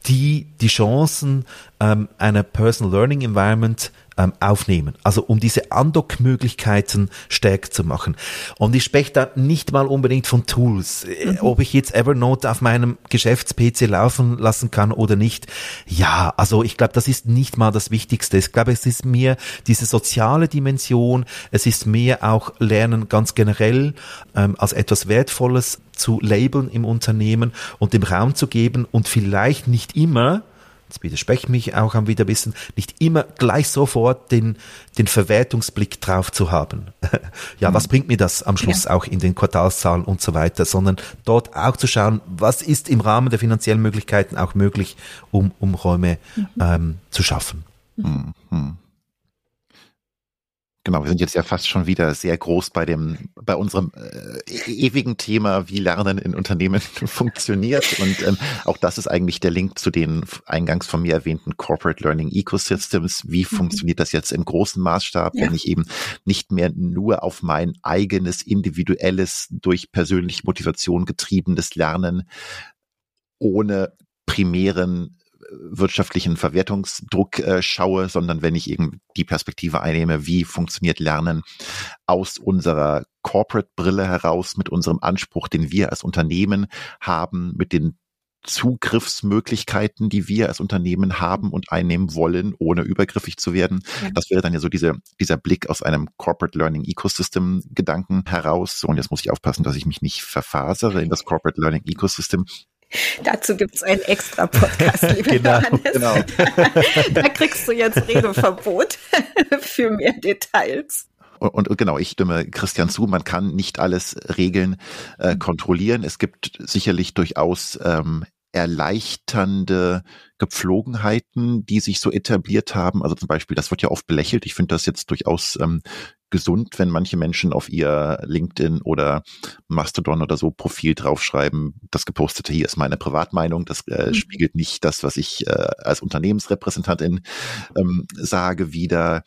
Speaker 4: die die Chancen ähm, einer Personal Learning Environment ähm, aufnehmen. Also um diese Andock-Möglichkeiten stärker zu machen. Und ich spreche da nicht mal unbedingt von Tools. Mhm. Ob ich jetzt Evernote auf meinem Geschäfts-PC laufen lassen kann oder nicht. Ja, also ich glaube, das ist nicht mal das Wichtigste. Ich glaube, es ist mehr diese soziale Dimension. Es ist mehr auch Lernen ganz generell ähm, als etwas Wertvolles zu labeln im Unternehmen und dem Raum zu geben und vielleicht nicht immer jetzt widerspreche mich auch am wieder ein bisschen, nicht immer gleich sofort den, den Verwertungsblick drauf zu haben. ja, mhm. was bringt mir das am Schluss ja. auch in den Quartalszahlen und so weiter, sondern dort auch zu schauen, was ist im Rahmen der finanziellen Möglichkeiten auch möglich, um, um Räume mhm. ähm, zu schaffen. Mhm.
Speaker 3: Genau, wir sind jetzt ja fast schon wieder sehr groß bei dem, bei unserem äh, e-, ewigen Thema, wie Lernen in Unternehmen funktioniert. Und ähm, auch das ist eigentlich der Link zu den eingangs von mir erwähnten Corporate Learning Ecosystems. Wie mhm. funktioniert das jetzt im großen Maßstab, ja. wenn ich eben nicht mehr nur auf mein eigenes, individuelles, durch persönliche Motivation getriebenes Lernen ohne primären wirtschaftlichen Verwertungsdruck äh, schaue, sondern wenn ich eben die Perspektive einnehme, wie funktioniert Lernen aus unserer Corporate-Brille heraus, mit unserem Anspruch, den wir als Unternehmen haben, mit den Zugriffsmöglichkeiten, die wir als Unternehmen haben und einnehmen wollen, ohne übergriffig zu werden. Ja. Das wäre dann ja so diese, dieser Blick aus einem Corporate Learning Ecosystem Gedanken heraus. Und jetzt muss ich aufpassen, dass ich mich nicht verfasere in das Corporate Learning Ecosystem.
Speaker 1: Dazu gibt es einen extra Podcast, lieber genau, Johannes. Genau. da kriegst du jetzt Redeverbot für mehr Details.
Speaker 3: Und, und, genau, ich stimme Christian zu, man kann nicht alles Regeln äh, kontrollieren. Es gibt sicherlich durchaus ähm, erleichternde Gepflogenheiten, die sich so etabliert haben. Also zum Beispiel, das wird ja oft belächelt. Ich finde das jetzt durchaus ähm, gesund, wenn manche Menschen auf ihr LinkedIn oder Mastodon oder so Profil draufschreiben, das gepostete hier ist meine Privatmeinung, das äh, mhm. spiegelt nicht das, was ich äh, als Unternehmensrepräsentantin ähm, sage, wieder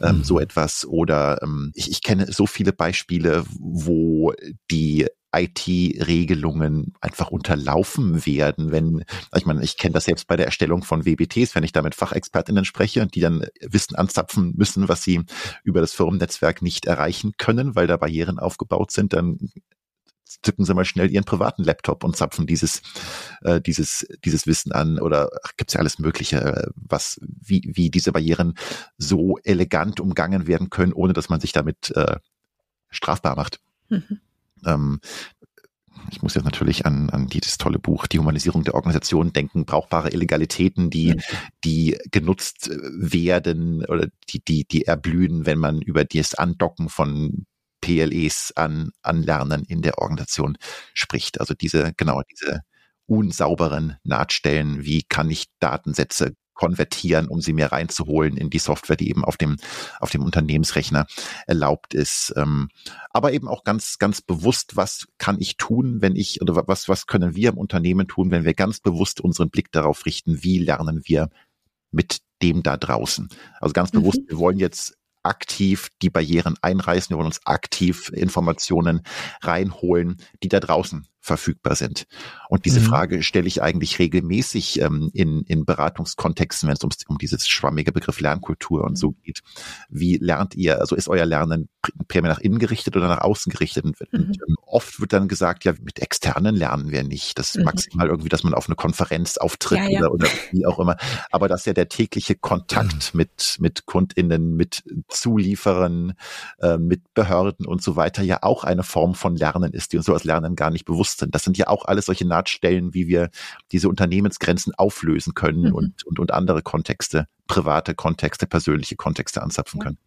Speaker 3: ähm, mhm. so etwas. Oder ähm, ich, ich kenne so viele Beispiele, wo die IT-Regelungen einfach unterlaufen werden, wenn, ich meine, ich kenne das selbst bei der Erstellung von WBTs, wenn ich da mit Fachexpertinnen spreche, die dann Wissen anzapfen müssen, was sie über das Firmennetzwerk nicht erreichen können, weil da Barrieren aufgebaut sind, dann zücken sie mal schnell ihren privaten Laptop und zapfen dieses, äh, dieses, dieses Wissen an oder gibt's ja alles Mögliche, äh, was, wie, wie diese Barrieren so elegant umgangen werden können, ohne dass man sich damit äh, strafbar macht. Mhm. Ähm, ich muss jetzt natürlich an, an dieses tolle Buch Die Humanisierung der Organisation denken, brauchbare Illegalitäten, die, die genutzt werden oder die, die, die erblühen, wenn man über das Andocken von PLEs an, anlernen in der Organisation spricht. Also diese, genau, diese unsauberen Nahtstellen, wie kann ich Datensätze konvertieren, um sie mir reinzuholen in die Software, die eben auf dem, auf dem Unternehmensrechner erlaubt ist. Ähm, aber eben auch ganz, ganz bewusst, was kann ich tun, wenn ich, oder was, was können wir im Unternehmen tun, wenn wir ganz bewusst unseren Blick darauf richten, wie lernen wir mit dem da draußen. Also ganz bewusst, mhm. wir wollen jetzt aktiv die Barrieren einreißen, wir wollen uns aktiv Informationen reinholen, die da draußen verfügbar sind. Und diese mhm. Frage stelle ich eigentlich regelmäßig ähm, in, in Beratungskontexten, wenn es ums, um dieses schwammige Begriff Lernkultur und so mhm. geht. Wie lernt ihr, also ist euer Lernen primär nach innen gerichtet oder nach außen gerichtet? Und, mhm. und ähm, oft wird dann gesagt, ja, mit externen lernen wir nicht. Das ist mhm. maximal irgendwie, dass man auf eine Konferenz auftritt ja, ja. Oder, oder wie auch immer. Aber dass ja der tägliche Kontakt mhm. mit, mit KundInnen, mit Zulieferern, äh, mit Behörden und so weiter ja auch eine Form von Lernen ist, die uns so als Lernen gar nicht bewusst bewusst sind. Das sind ja auch alles solche Nahtstellen, wie wir diese Unternehmensgrenzen auflösen können mhm. und, und, und andere Kontexte, private Kontexte, persönliche Kontexte anzapfen können.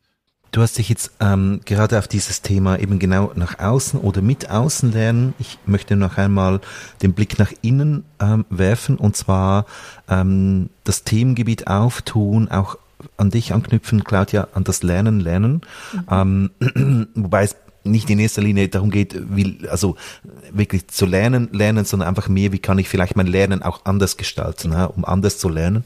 Speaker 4: Du hast dich jetzt ähm, gerade auf dieses Thema eben genau nach außen oder mit außen lernen. Ich möchte noch einmal den Blick nach innen ähm, werfen und zwar ähm, das Themengebiet auftun, auch an dich anknüpfen, Claudia, an das Lernen, Lernen. Mhm. Ähm, wobei es nicht in erster Linie darum geht, wie, also wirklich zu lernen, lernen, sondern einfach mehr, wie kann ich vielleicht mein Lernen auch anders gestalten, ja, um anders zu lernen.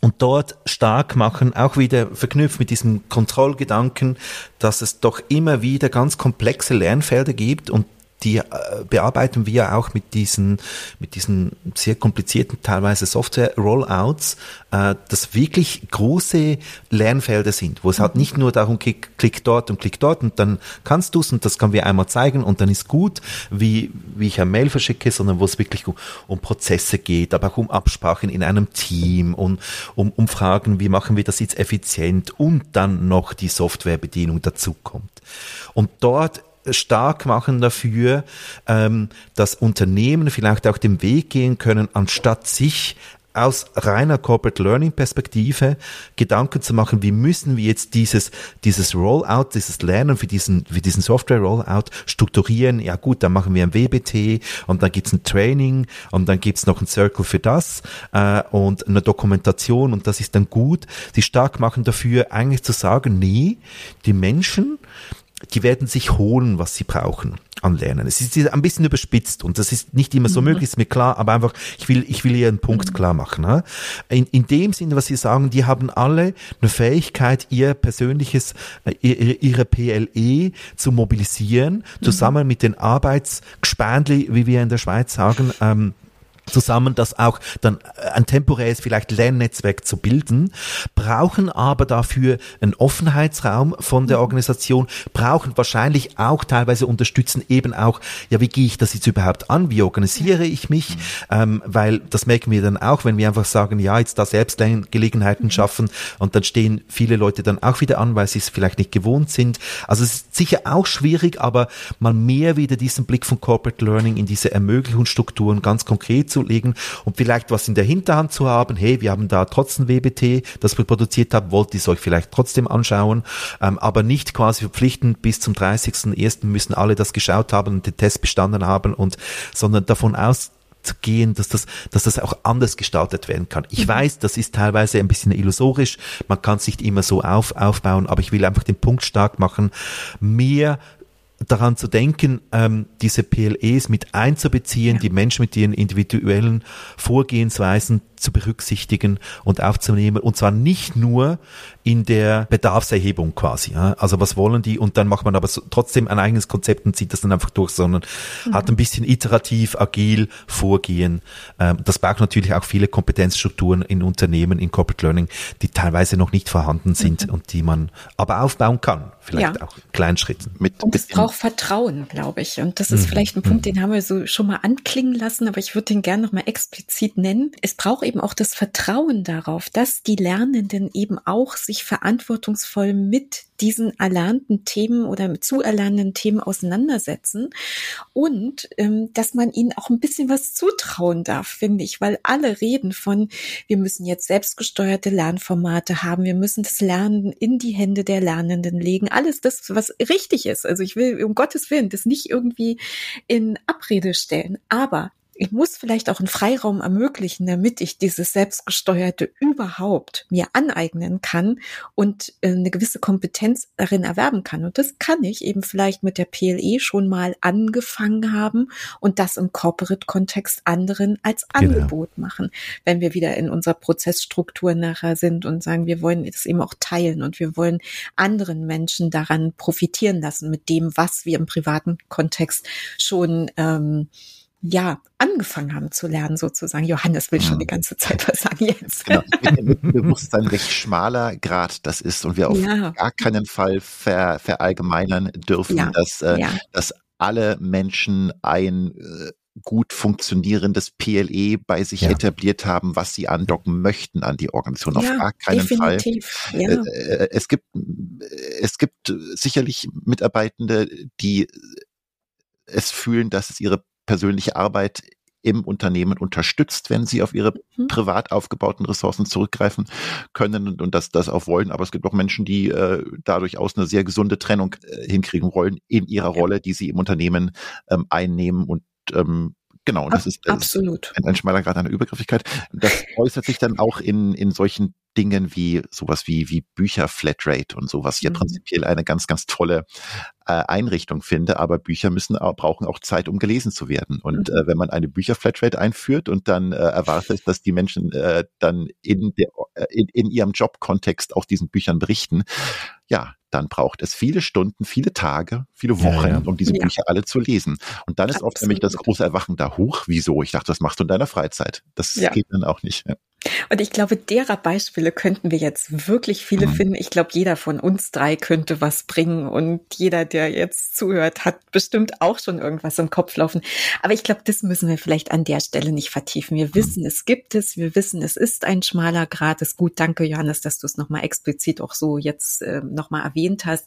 Speaker 4: Und dort stark machen, auch wieder verknüpft mit diesem Kontrollgedanken, dass es doch immer wieder ganz komplexe Lernfelder gibt und die äh, bearbeiten wir auch mit diesen, mit diesen sehr komplizierten teilweise Software-Rollouts, äh, das wirklich große Lernfelder sind, wo es halt nicht nur darum geht, klick dort und klick dort und dann kannst du es und das können wir einmal zeigen und dann ist gut, wie, wie ich ein Mail verschicke, sondern wo es wirklich um, um Prozesse geht, aber auch um Absprachen in einem Team und um, um Fragen, wie machen wir das jetzt effizient und dann noch die Softwarebedienung dazu kommt. Und dort stark machen dafür, ähm, dass Unternehmen vielleicht auch den Weg gehen können, anstatt sich aus reiner Corporate Learning Perspektive Gedanken zu machen, wie müssen wir jetzt dieses, dieses Rollout, dieses Lernen für diesen, für diesen Software Rollout strukturieren. Ja gut, dann machen wir ein WBT und dann gibt's ein Training und dann gibt's noch ein Circle für das äh, und eine Dokumentation und das ist dann gut. Sie stark machen dafür eigentlich zu sagen, nee, die Menschen die werden sich holen, was sie brauchen an Lernen. Es ist ein bisschen überspitzt und das ist nicht immer so mhm. möglich, ist mir klar, aber einfach, ich will, ich will hier einen Punkt mhm. klar machen. Ne? In, in dem Sinne, was Sie sagen, die haben alle eine Fähigkeit, ihr persönliches, äh, ihre, ihre PLE zu mobilisieren, mhm. zusammen mit den Arbeitsgespendli, wie wir in der Schweiz sagen, ähm, zusammen, das auch dann äh, ein temporäres vielleicht Lernnetzwerk zu bilden, brauchen aber dafür einen Offenheitsraum von der mhm. Organisation, brauchen wahrscheinlich auch teilweise unterstützen eben auch, ja, wie gehe ich das jetzt überhaupt an, wie organisiere ich mich, mhm. ähm, weil das merken wir dann auch, wenn wir einfach sagen, ja, jetzt da Selbstgelegenheiten mhm. schaffen und dann stehen viele Leute dann auch wieder an, weil sie es vielleicht nicht gewohnt sind. Also es ist sicher auch schwierig, aber mal mehr wieder diesen Blick von Corporate Learning in diese Ermöglichungsstrukturen ganz konkret zu zuzulegen und vielleicht was in der Hinterhand zu haben. Hey, wir haben da trotzdem WBT, das wir produziert haben, wollt ihr es euch vielleicht trotzdem anschauen, ähm, aber nicht quasi verpflichtend bis zum 30.01. müssen alle das geschaut haben und den Test bestanden haben und, sondern davon aus, zu gehen, dass das, dass das auch anders gestaltet werden kann. Ich mhm. weiß, das ist teilweise ein bisschen illusorisch, man kann es nicht immer so auf, aufbauen, aber ich will einfach den Punkt stark machen, mehr daran zu denken, ähm, diese PLEs mit einzubeziehen, ja. die Menschen mit ihren individuellen Vorgehensweisen zu berücksichtigen und aufzunehmen. Und zwar nicht nur in der Bedarfserhebung quasi. Ja? Also was wollen die? Und dann macht man aber so, trotzdem ein eigenes Konzept und zieht das dann einfach durch, sondern mhm. hat ein bisschen iterativ, agil vorgehen. Ähm, das braucht natürlich auch viele Kompetenzstrukturen in Unternehmen, in Corporate Learning, die teilweise noch nicht vorhanden sind mhm. und die man aber aufbauen kann. Vielleicht ja. auch in kleinen Schritten.
Speaker 1: Mit, und es braucht Vertrauen, glaube ich. Und das ist mhm. vielleicht ein Punkt, mhm. den haben wir so schon mal anklingen lassen, aber ich würde den gerne noch mal explizit nennen. Es braucht eben auch das Vertrauen darauf, dass die Lernenden eben auch sich verantwortungsvoll mit diesen erlernten Themen oder zu erlernenden Themen auseinandersetzen und ähm, dass man ihnen auch ein bisschen was zutrauen darf, finde ich, weil alle reden von, wir müssen jetzt selbstgesteuerte Lernformate haben, wir müssen das Lernen in die Hände der Lernenden legen, alles das, was richtig ist. Also ich will um Gottes Willen das nicht irgendwie in Abrede stellen, aber ich muss vielleicht auch einen Freiraum ermöglichen, damit ich dieses Selbstgesteuerte überhaupt mir aneignen kann und äh, eine gewisse Kompetenz darin erwerben kann. Und das kann ich eben vielleicht mit der PLE schon mal angefangen haben und das im Corporate-Kontext anderen als genau. Angebot machen. Wenn wir wieder in unserer Prozessstruktur nachher sind und sagen, wir wollen es eben auch teilen und wir wollen anderen Menschen daran profitieren lassen mit dem, was wir im privaten Kontext schon ähm, ja, angefangen haben zu lernen, sozusagen. Johannes will schon die ganze Zeit was sagen jetzt. Genau,
Speaker 3: mit Bewusstsein, welch schmaler Grad das ist und wir auf ja. gar keinen Fall ver, verallgemeinern dürfen, ja. dass, äh, ja. dass alle Menschen ein äh, gut funktionierendes PLE bei sich ja. etabliert haben, was sie andocken möchten an die Organisation. Auf ja, gar keinen definitiv. Fall. Ja. Äh, äh, es gibt, es gibt sicherlich Mitarbeitende, die es fühlen, dass es ihre persönliche Arbeit im Unternehmen unterstützt, wenn sie auf ihre mhm. privat aufgebauten Ressourcen zurückgreifen können und, und das, das auch wollen. Aber es gibt auch Menschen, die äh, da durchaus eine sehr gesunde Trennung äh, hinkriegen wollen in ihrer ja. Rolle, die sie im Unternehmen ähm, einnehmen und ähm, Genau, das ist, das Absolut. Ist ein, ein schmaler Grad einer Übergriffigkeit. Das äußert sich dann auch in, in solchen Dingen wie sowas wie, wie Bücher Flatrate und sowas. Hier mhm. prinzipiell eine ganz, ganz tolle äh, Einrichtung finde, aber Bücher müssen auch, brauchen auch Zeit, um gelesen zu werden. Und mhm. äh, wenn man eine Bücher Flatrate einführt und dann äh, erwartet, dass die Menschen äh, dann in, der, äh, in, in ihrem Jobkontext auch diesen Büchern berichten, ja, dann braucht es viele Stunden, viele Tage, viele Wochen, ja, ja. um diese ja. Bücher alle zu lesen. Und dann ist Absolut. oft nämlich das große Erwachen da hoch. Wieso? Ich dachte, das machst du in deiner Freizeit. Das geht dann auch nicht.
Speaker 1: Und ich glaube, derer Beispiele könnten wir jetzt wirklich viele mhm. finden. Ich glaube, jeder von uns drei könnte was bringen und jeder, der jetzt zuhört, hat bestimmt auch schon irgendwas im Kopf laufen. Aber ich glaube, das müssen wir vielleicht an der Stelle nicht vertiefen. Wir wissen, es gibt es. Wir wissen, es ist ein schmaler Grad. Ist gut. Danke, Johannes, dass du es nochmal explizit auch so jetzt äh, nochmal erwähnt hast.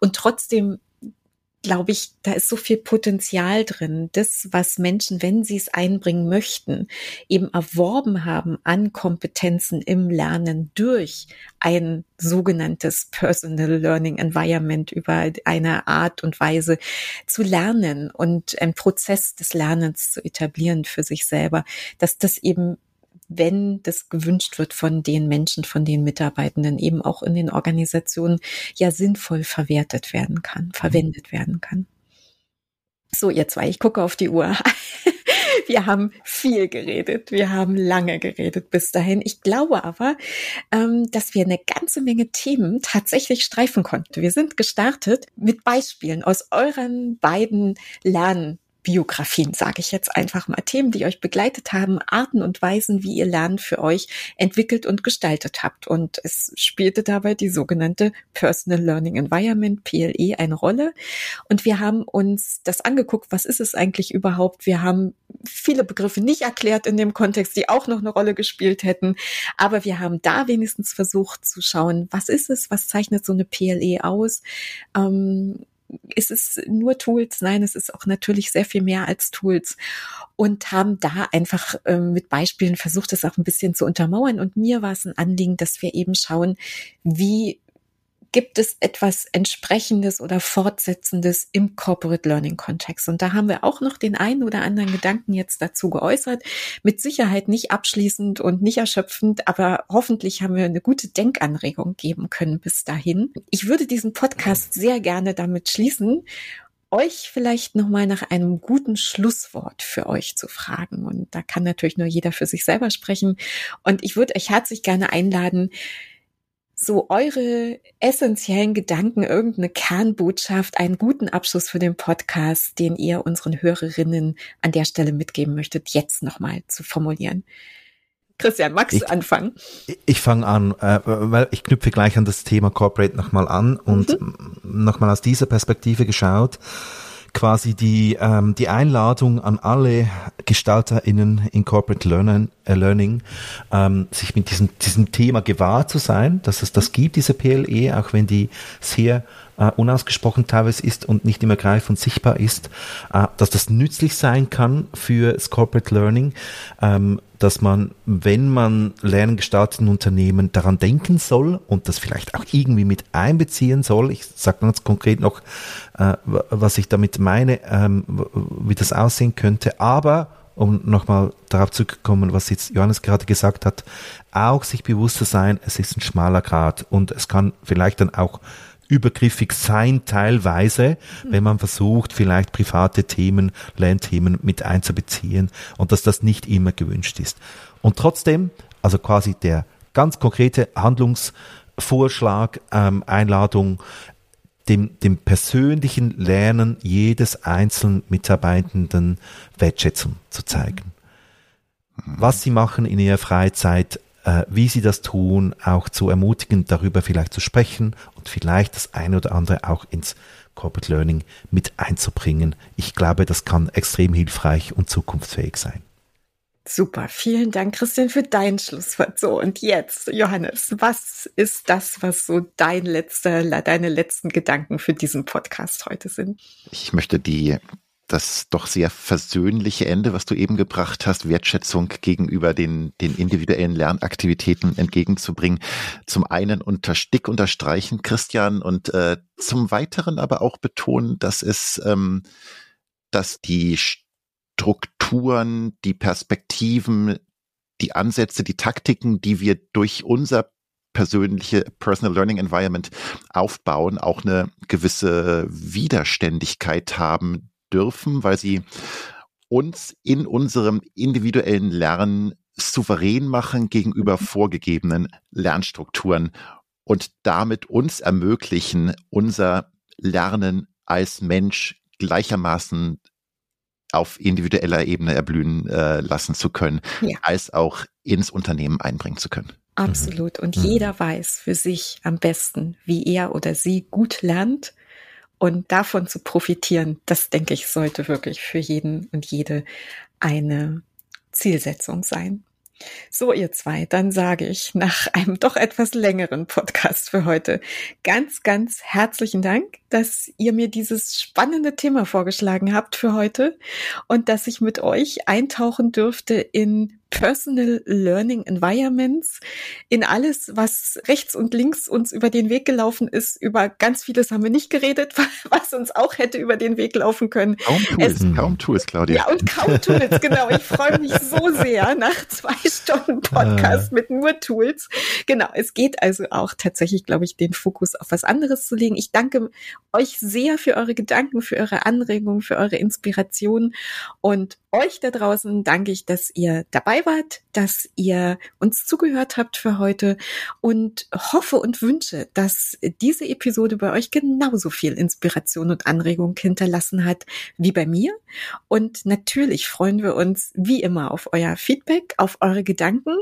Speaker 1: Und trotzdem glaube ich, da ist so viel Potenzial drin. Das, was Menschen, wenn sie es einbringen möchten, eben erworben haben an Kompetenzen im Lernen durch ein sogenanntes Personal Learning Environment über eine Art und Weise zu lernen und einen Prozess des Lernens zu etablieren für sich selber, dass das eben wenn das gewünscht wird von den Menschen, von den Mitarbeitenden, eben auch in den Organisationen ja sinnvoll verwertet werden kann, verwendet werden kann. So, ihr zwei, ich gucke auf die Uhr. Wir haben viel geredet. Wir haben lange geredet bis dahin. Ich glaube aber, ähm, dass wir eine ganze Menge Themen tatsächlich streifen konnten. Wir sind gestartet mit Beispielen aus euren beiden Lern Biografien, sage ich jetzt einfach mal, Themen, die euch begleitet haben, Arten und Weisen, wie ihr Lernen für euch entwickelt und gestaltet habt. Und es spielte dabei die sogenannte Personal Learning Environment, PLE, eine Rolle. Und wir haben uns das angeguckt, was ist es eigentlich überhaupt? Wir haben viele Begriffe nicht erklärt in dem Kontext, die auch noch eine Rolle gespielt hätten. Aber wir haben da wenigstens versucht zu schauen, was ist es, was zeichnet so eine PLE aus? Ähm, ist es nur Tools? Nein, es ist auch natürlich sehr viel mehr als Tools und haben da einfach äh, mit Beispielen versucht, das auch ein bisschen zu untermauern. Und mir war es ein Anliegen, dass wir eben schauen, wie gibt es etwas entsprechendes oder fortsetzendes im Corporate Learning Kontext? Und da haben wir auch noch den einen oder anderen Gedanken jetzt dazu geäußert. Mit Sicherheit nicht abschließend und nicht erschöpfend, aber hoffentlich haben wir eine gute Denkanregung geben können bis dahin. Ich würde diesen Podcast sehr gerne damit schließen euch vielleicht nochmal nach einem guten Schlusswort für euch zu fragen. Und da kann natürlich nur jeder für sich selber sprechen. Und ich würde euch herzlich gerne einladen, so eure essentiellen Gedanken, irgendeine Kernbotschaft, einen guten Abschluss für den Podcast, den ihr unseren Hörerinnen an der Stelle mitgeben möchtet, jetzt nochmal zu formulieren. Christian, magst ich, du anfangen?
Speaker 4: Ich, ich fange an, äh, weil ich knüpfe gleich an das Thema Corporate nochmal an und mhm. nochmal aus dieser Perspektive geschaut quasi die, ähm, die Einladung an alle GestalterInnen in Corporate Learning, äh, Learning ähm, sich mit diesem, diesem Thema gewahr zu sein, dass es das gibt, diese PLE, auch wenn die sehr äh, unausgesprochen teilweise ist und nicht immer greifend sichtbar ist, äh, dass das nützlich sein kann für das Corporate Learning, ähm, dass man, wenn man Lernen gestartet in Unternehmen, daran denken soll und das vielleicht auch irgendwie mit einbeziehen soll. Ich sage ganz konkret noch, äh, was ich damit meine, ähm, wie das aussehen könnte. Aber um nochmal darauf zurückzukommen, was jetzt Johannes gerade gesagt hat, auch sich bewusst zu sein, es ist ein schmaler Grad und es kann vielleicht dann auch übergriffig sein teilweise, wenn man versucht, vielleicht private Themen, Lernthemen mit einzubeziehen und dass das nicht immer gewünscht ist. Und trotzdem, also quasi der ganz konkrete Handlungsvorschlag, ähm, Einladung, dem, dem persönlichen Lernen jedes einzelnen Mitarbeitenden Wertschätzung zu zeigen. Was sie machen in ihrer Freizeit, äh, wie sie das tun, auch zu ermutigen, darüber vielleicht zu sprechen und vielleicht das eine oder andere auch ins Corporate Learning mit einzubringen. Ich glaube, das kann extrem hilfreich und zukunftsfähig sein.
Speaker 1: Super, vielen Dank, Christian, für dein Schlusswort. So, und jetzt, Johannes, was ist das, was so dein letzter, deine letzten Gedanken für diesen Podcast heute sind?
Speaker 3: Ich möchte die das doch sehr versöhnliche Ende, was du eben gebracht hast, Wertschätzung gegenüber den, den individuellen Lernaktivitäten entgegenzubringen. Zum einen unter Stick unterstreichen, Christian, und äh, zum weiteren aber auch betonen, dass es, ähm, dass die Strukturen, die Perspektiven, die Ansätze, die Taktiken, die wir durch unser persönliche Personal Learning Environment aufbauen, auch eine gewisse Widerständigkeit haben dürfen, weil sie uns in unserem individuellen Lernen souverän machen gegenüber mhm. vorgegebenen Lernstrukturen und damit uns ermöglichen, unser Lernen als Mensch gleichermaßen auf individueller Ebene erblühen äh, lassen zu können, ja. als auch ins Unternehmen einbringen zu können.
Speaker 1: Absolut. Und mhm. jeder weiß für sich am besten, wie er oder sie gut lernt. Und davon zu profitieren, das denke ich, sollte wirklich für jeden und jede eine Zielsetzung sein. So, ihr zwei, dann sage ich nach einem doch etwas längeren Podcast für heute ganz, ganz herzlichen Dank, dass ihr mir dieses spannende Thema vorgeschlagen habt für heute und dass ich mit euch eintauchen dürfte in Personal Learning Environments, in alles, was rechts und links uns über den Weg gelaufen ist. Über ganz vieles haben wir nicht geredet, was uns auch hätte über den Weg laufen können.
Speaker 3: Kaum Tools, es, kaum Tools, Claudia.
Speaker 1: Ja, und kaum Tools, genau. Ich freue mich so sehr nach zwei Stunden Podcast mit nur Tools. Genau, es geht also auch tatsächlich, glaube ich, den Fokus auf was anderes zu legen. Ich danke euch sehr für eure Gedanken, für eure Anregungen, für eure Inspiration und euch da draußen danke ich, dass ihr dabei wart, dass ihr uns zugehört habt für heute und hoffe und wünsche, dass diese Episode bei euch genauso viel Inspiration und Anregung hinterlassen hat wie bei mir. Und natürlich freuen wir uns wie immer auf euer Feedback, auf eure Gedanken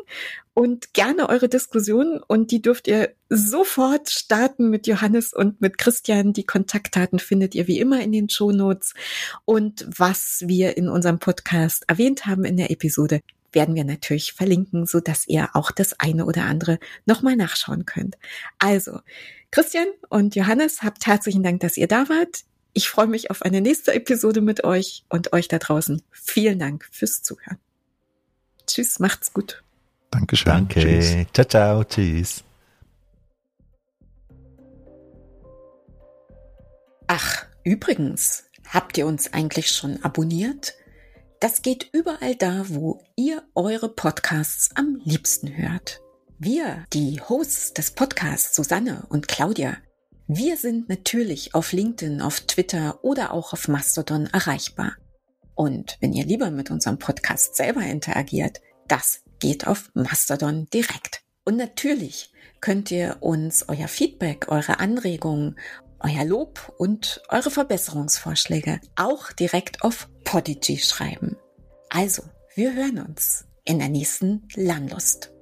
Speaker 1: und gerne eure Diskussionen und die dürft ihr sofort starten mit Johannes und mit Christian. Die Kontaktdaten findet ihr wie immer in den Show Notes und was wir in unserem Podcast erwähnt haben in der Episode werden wir natürlich verlinken, so dass ihr auch das eine oder andere nochmal nachschauen könnt. Also, Christian und Johannes, habt herzlichen Dank, dass ihr da wart. Ich freue mich auf eine nächste Episode mit euch und euch da draußen. Vielen Dank fürs Zuhören. Tschüss, macht's gut.
Speaker 3: Dankeschön.
Speaker 4: Danke. Tschüss. Ciao, ciao. Tschüss.
Speaker 1: Ach, übrigens, habt ihr uns eigentlich schon abonniert? Das geht überall da, wo ihr eure Podcasts am liebsten hört. Wir, die Hosts des Podcasts Susanne und Claudia, wir sind natürlich auf LinkedIn, auf Twitter oder auch auf Mastodon erreichbar. Und wenn ihr lieber mit unserem Podcast selber interagiert, das geht auf Mastodon direkt. Und natürlich könnt ihr uns euer Feedback, eure Anregungen, euer Lob und eure Verbesserungsvorschläge auch direkt auf Podigy schreiben. Also, wir hören uns in der nächsten Lernlust.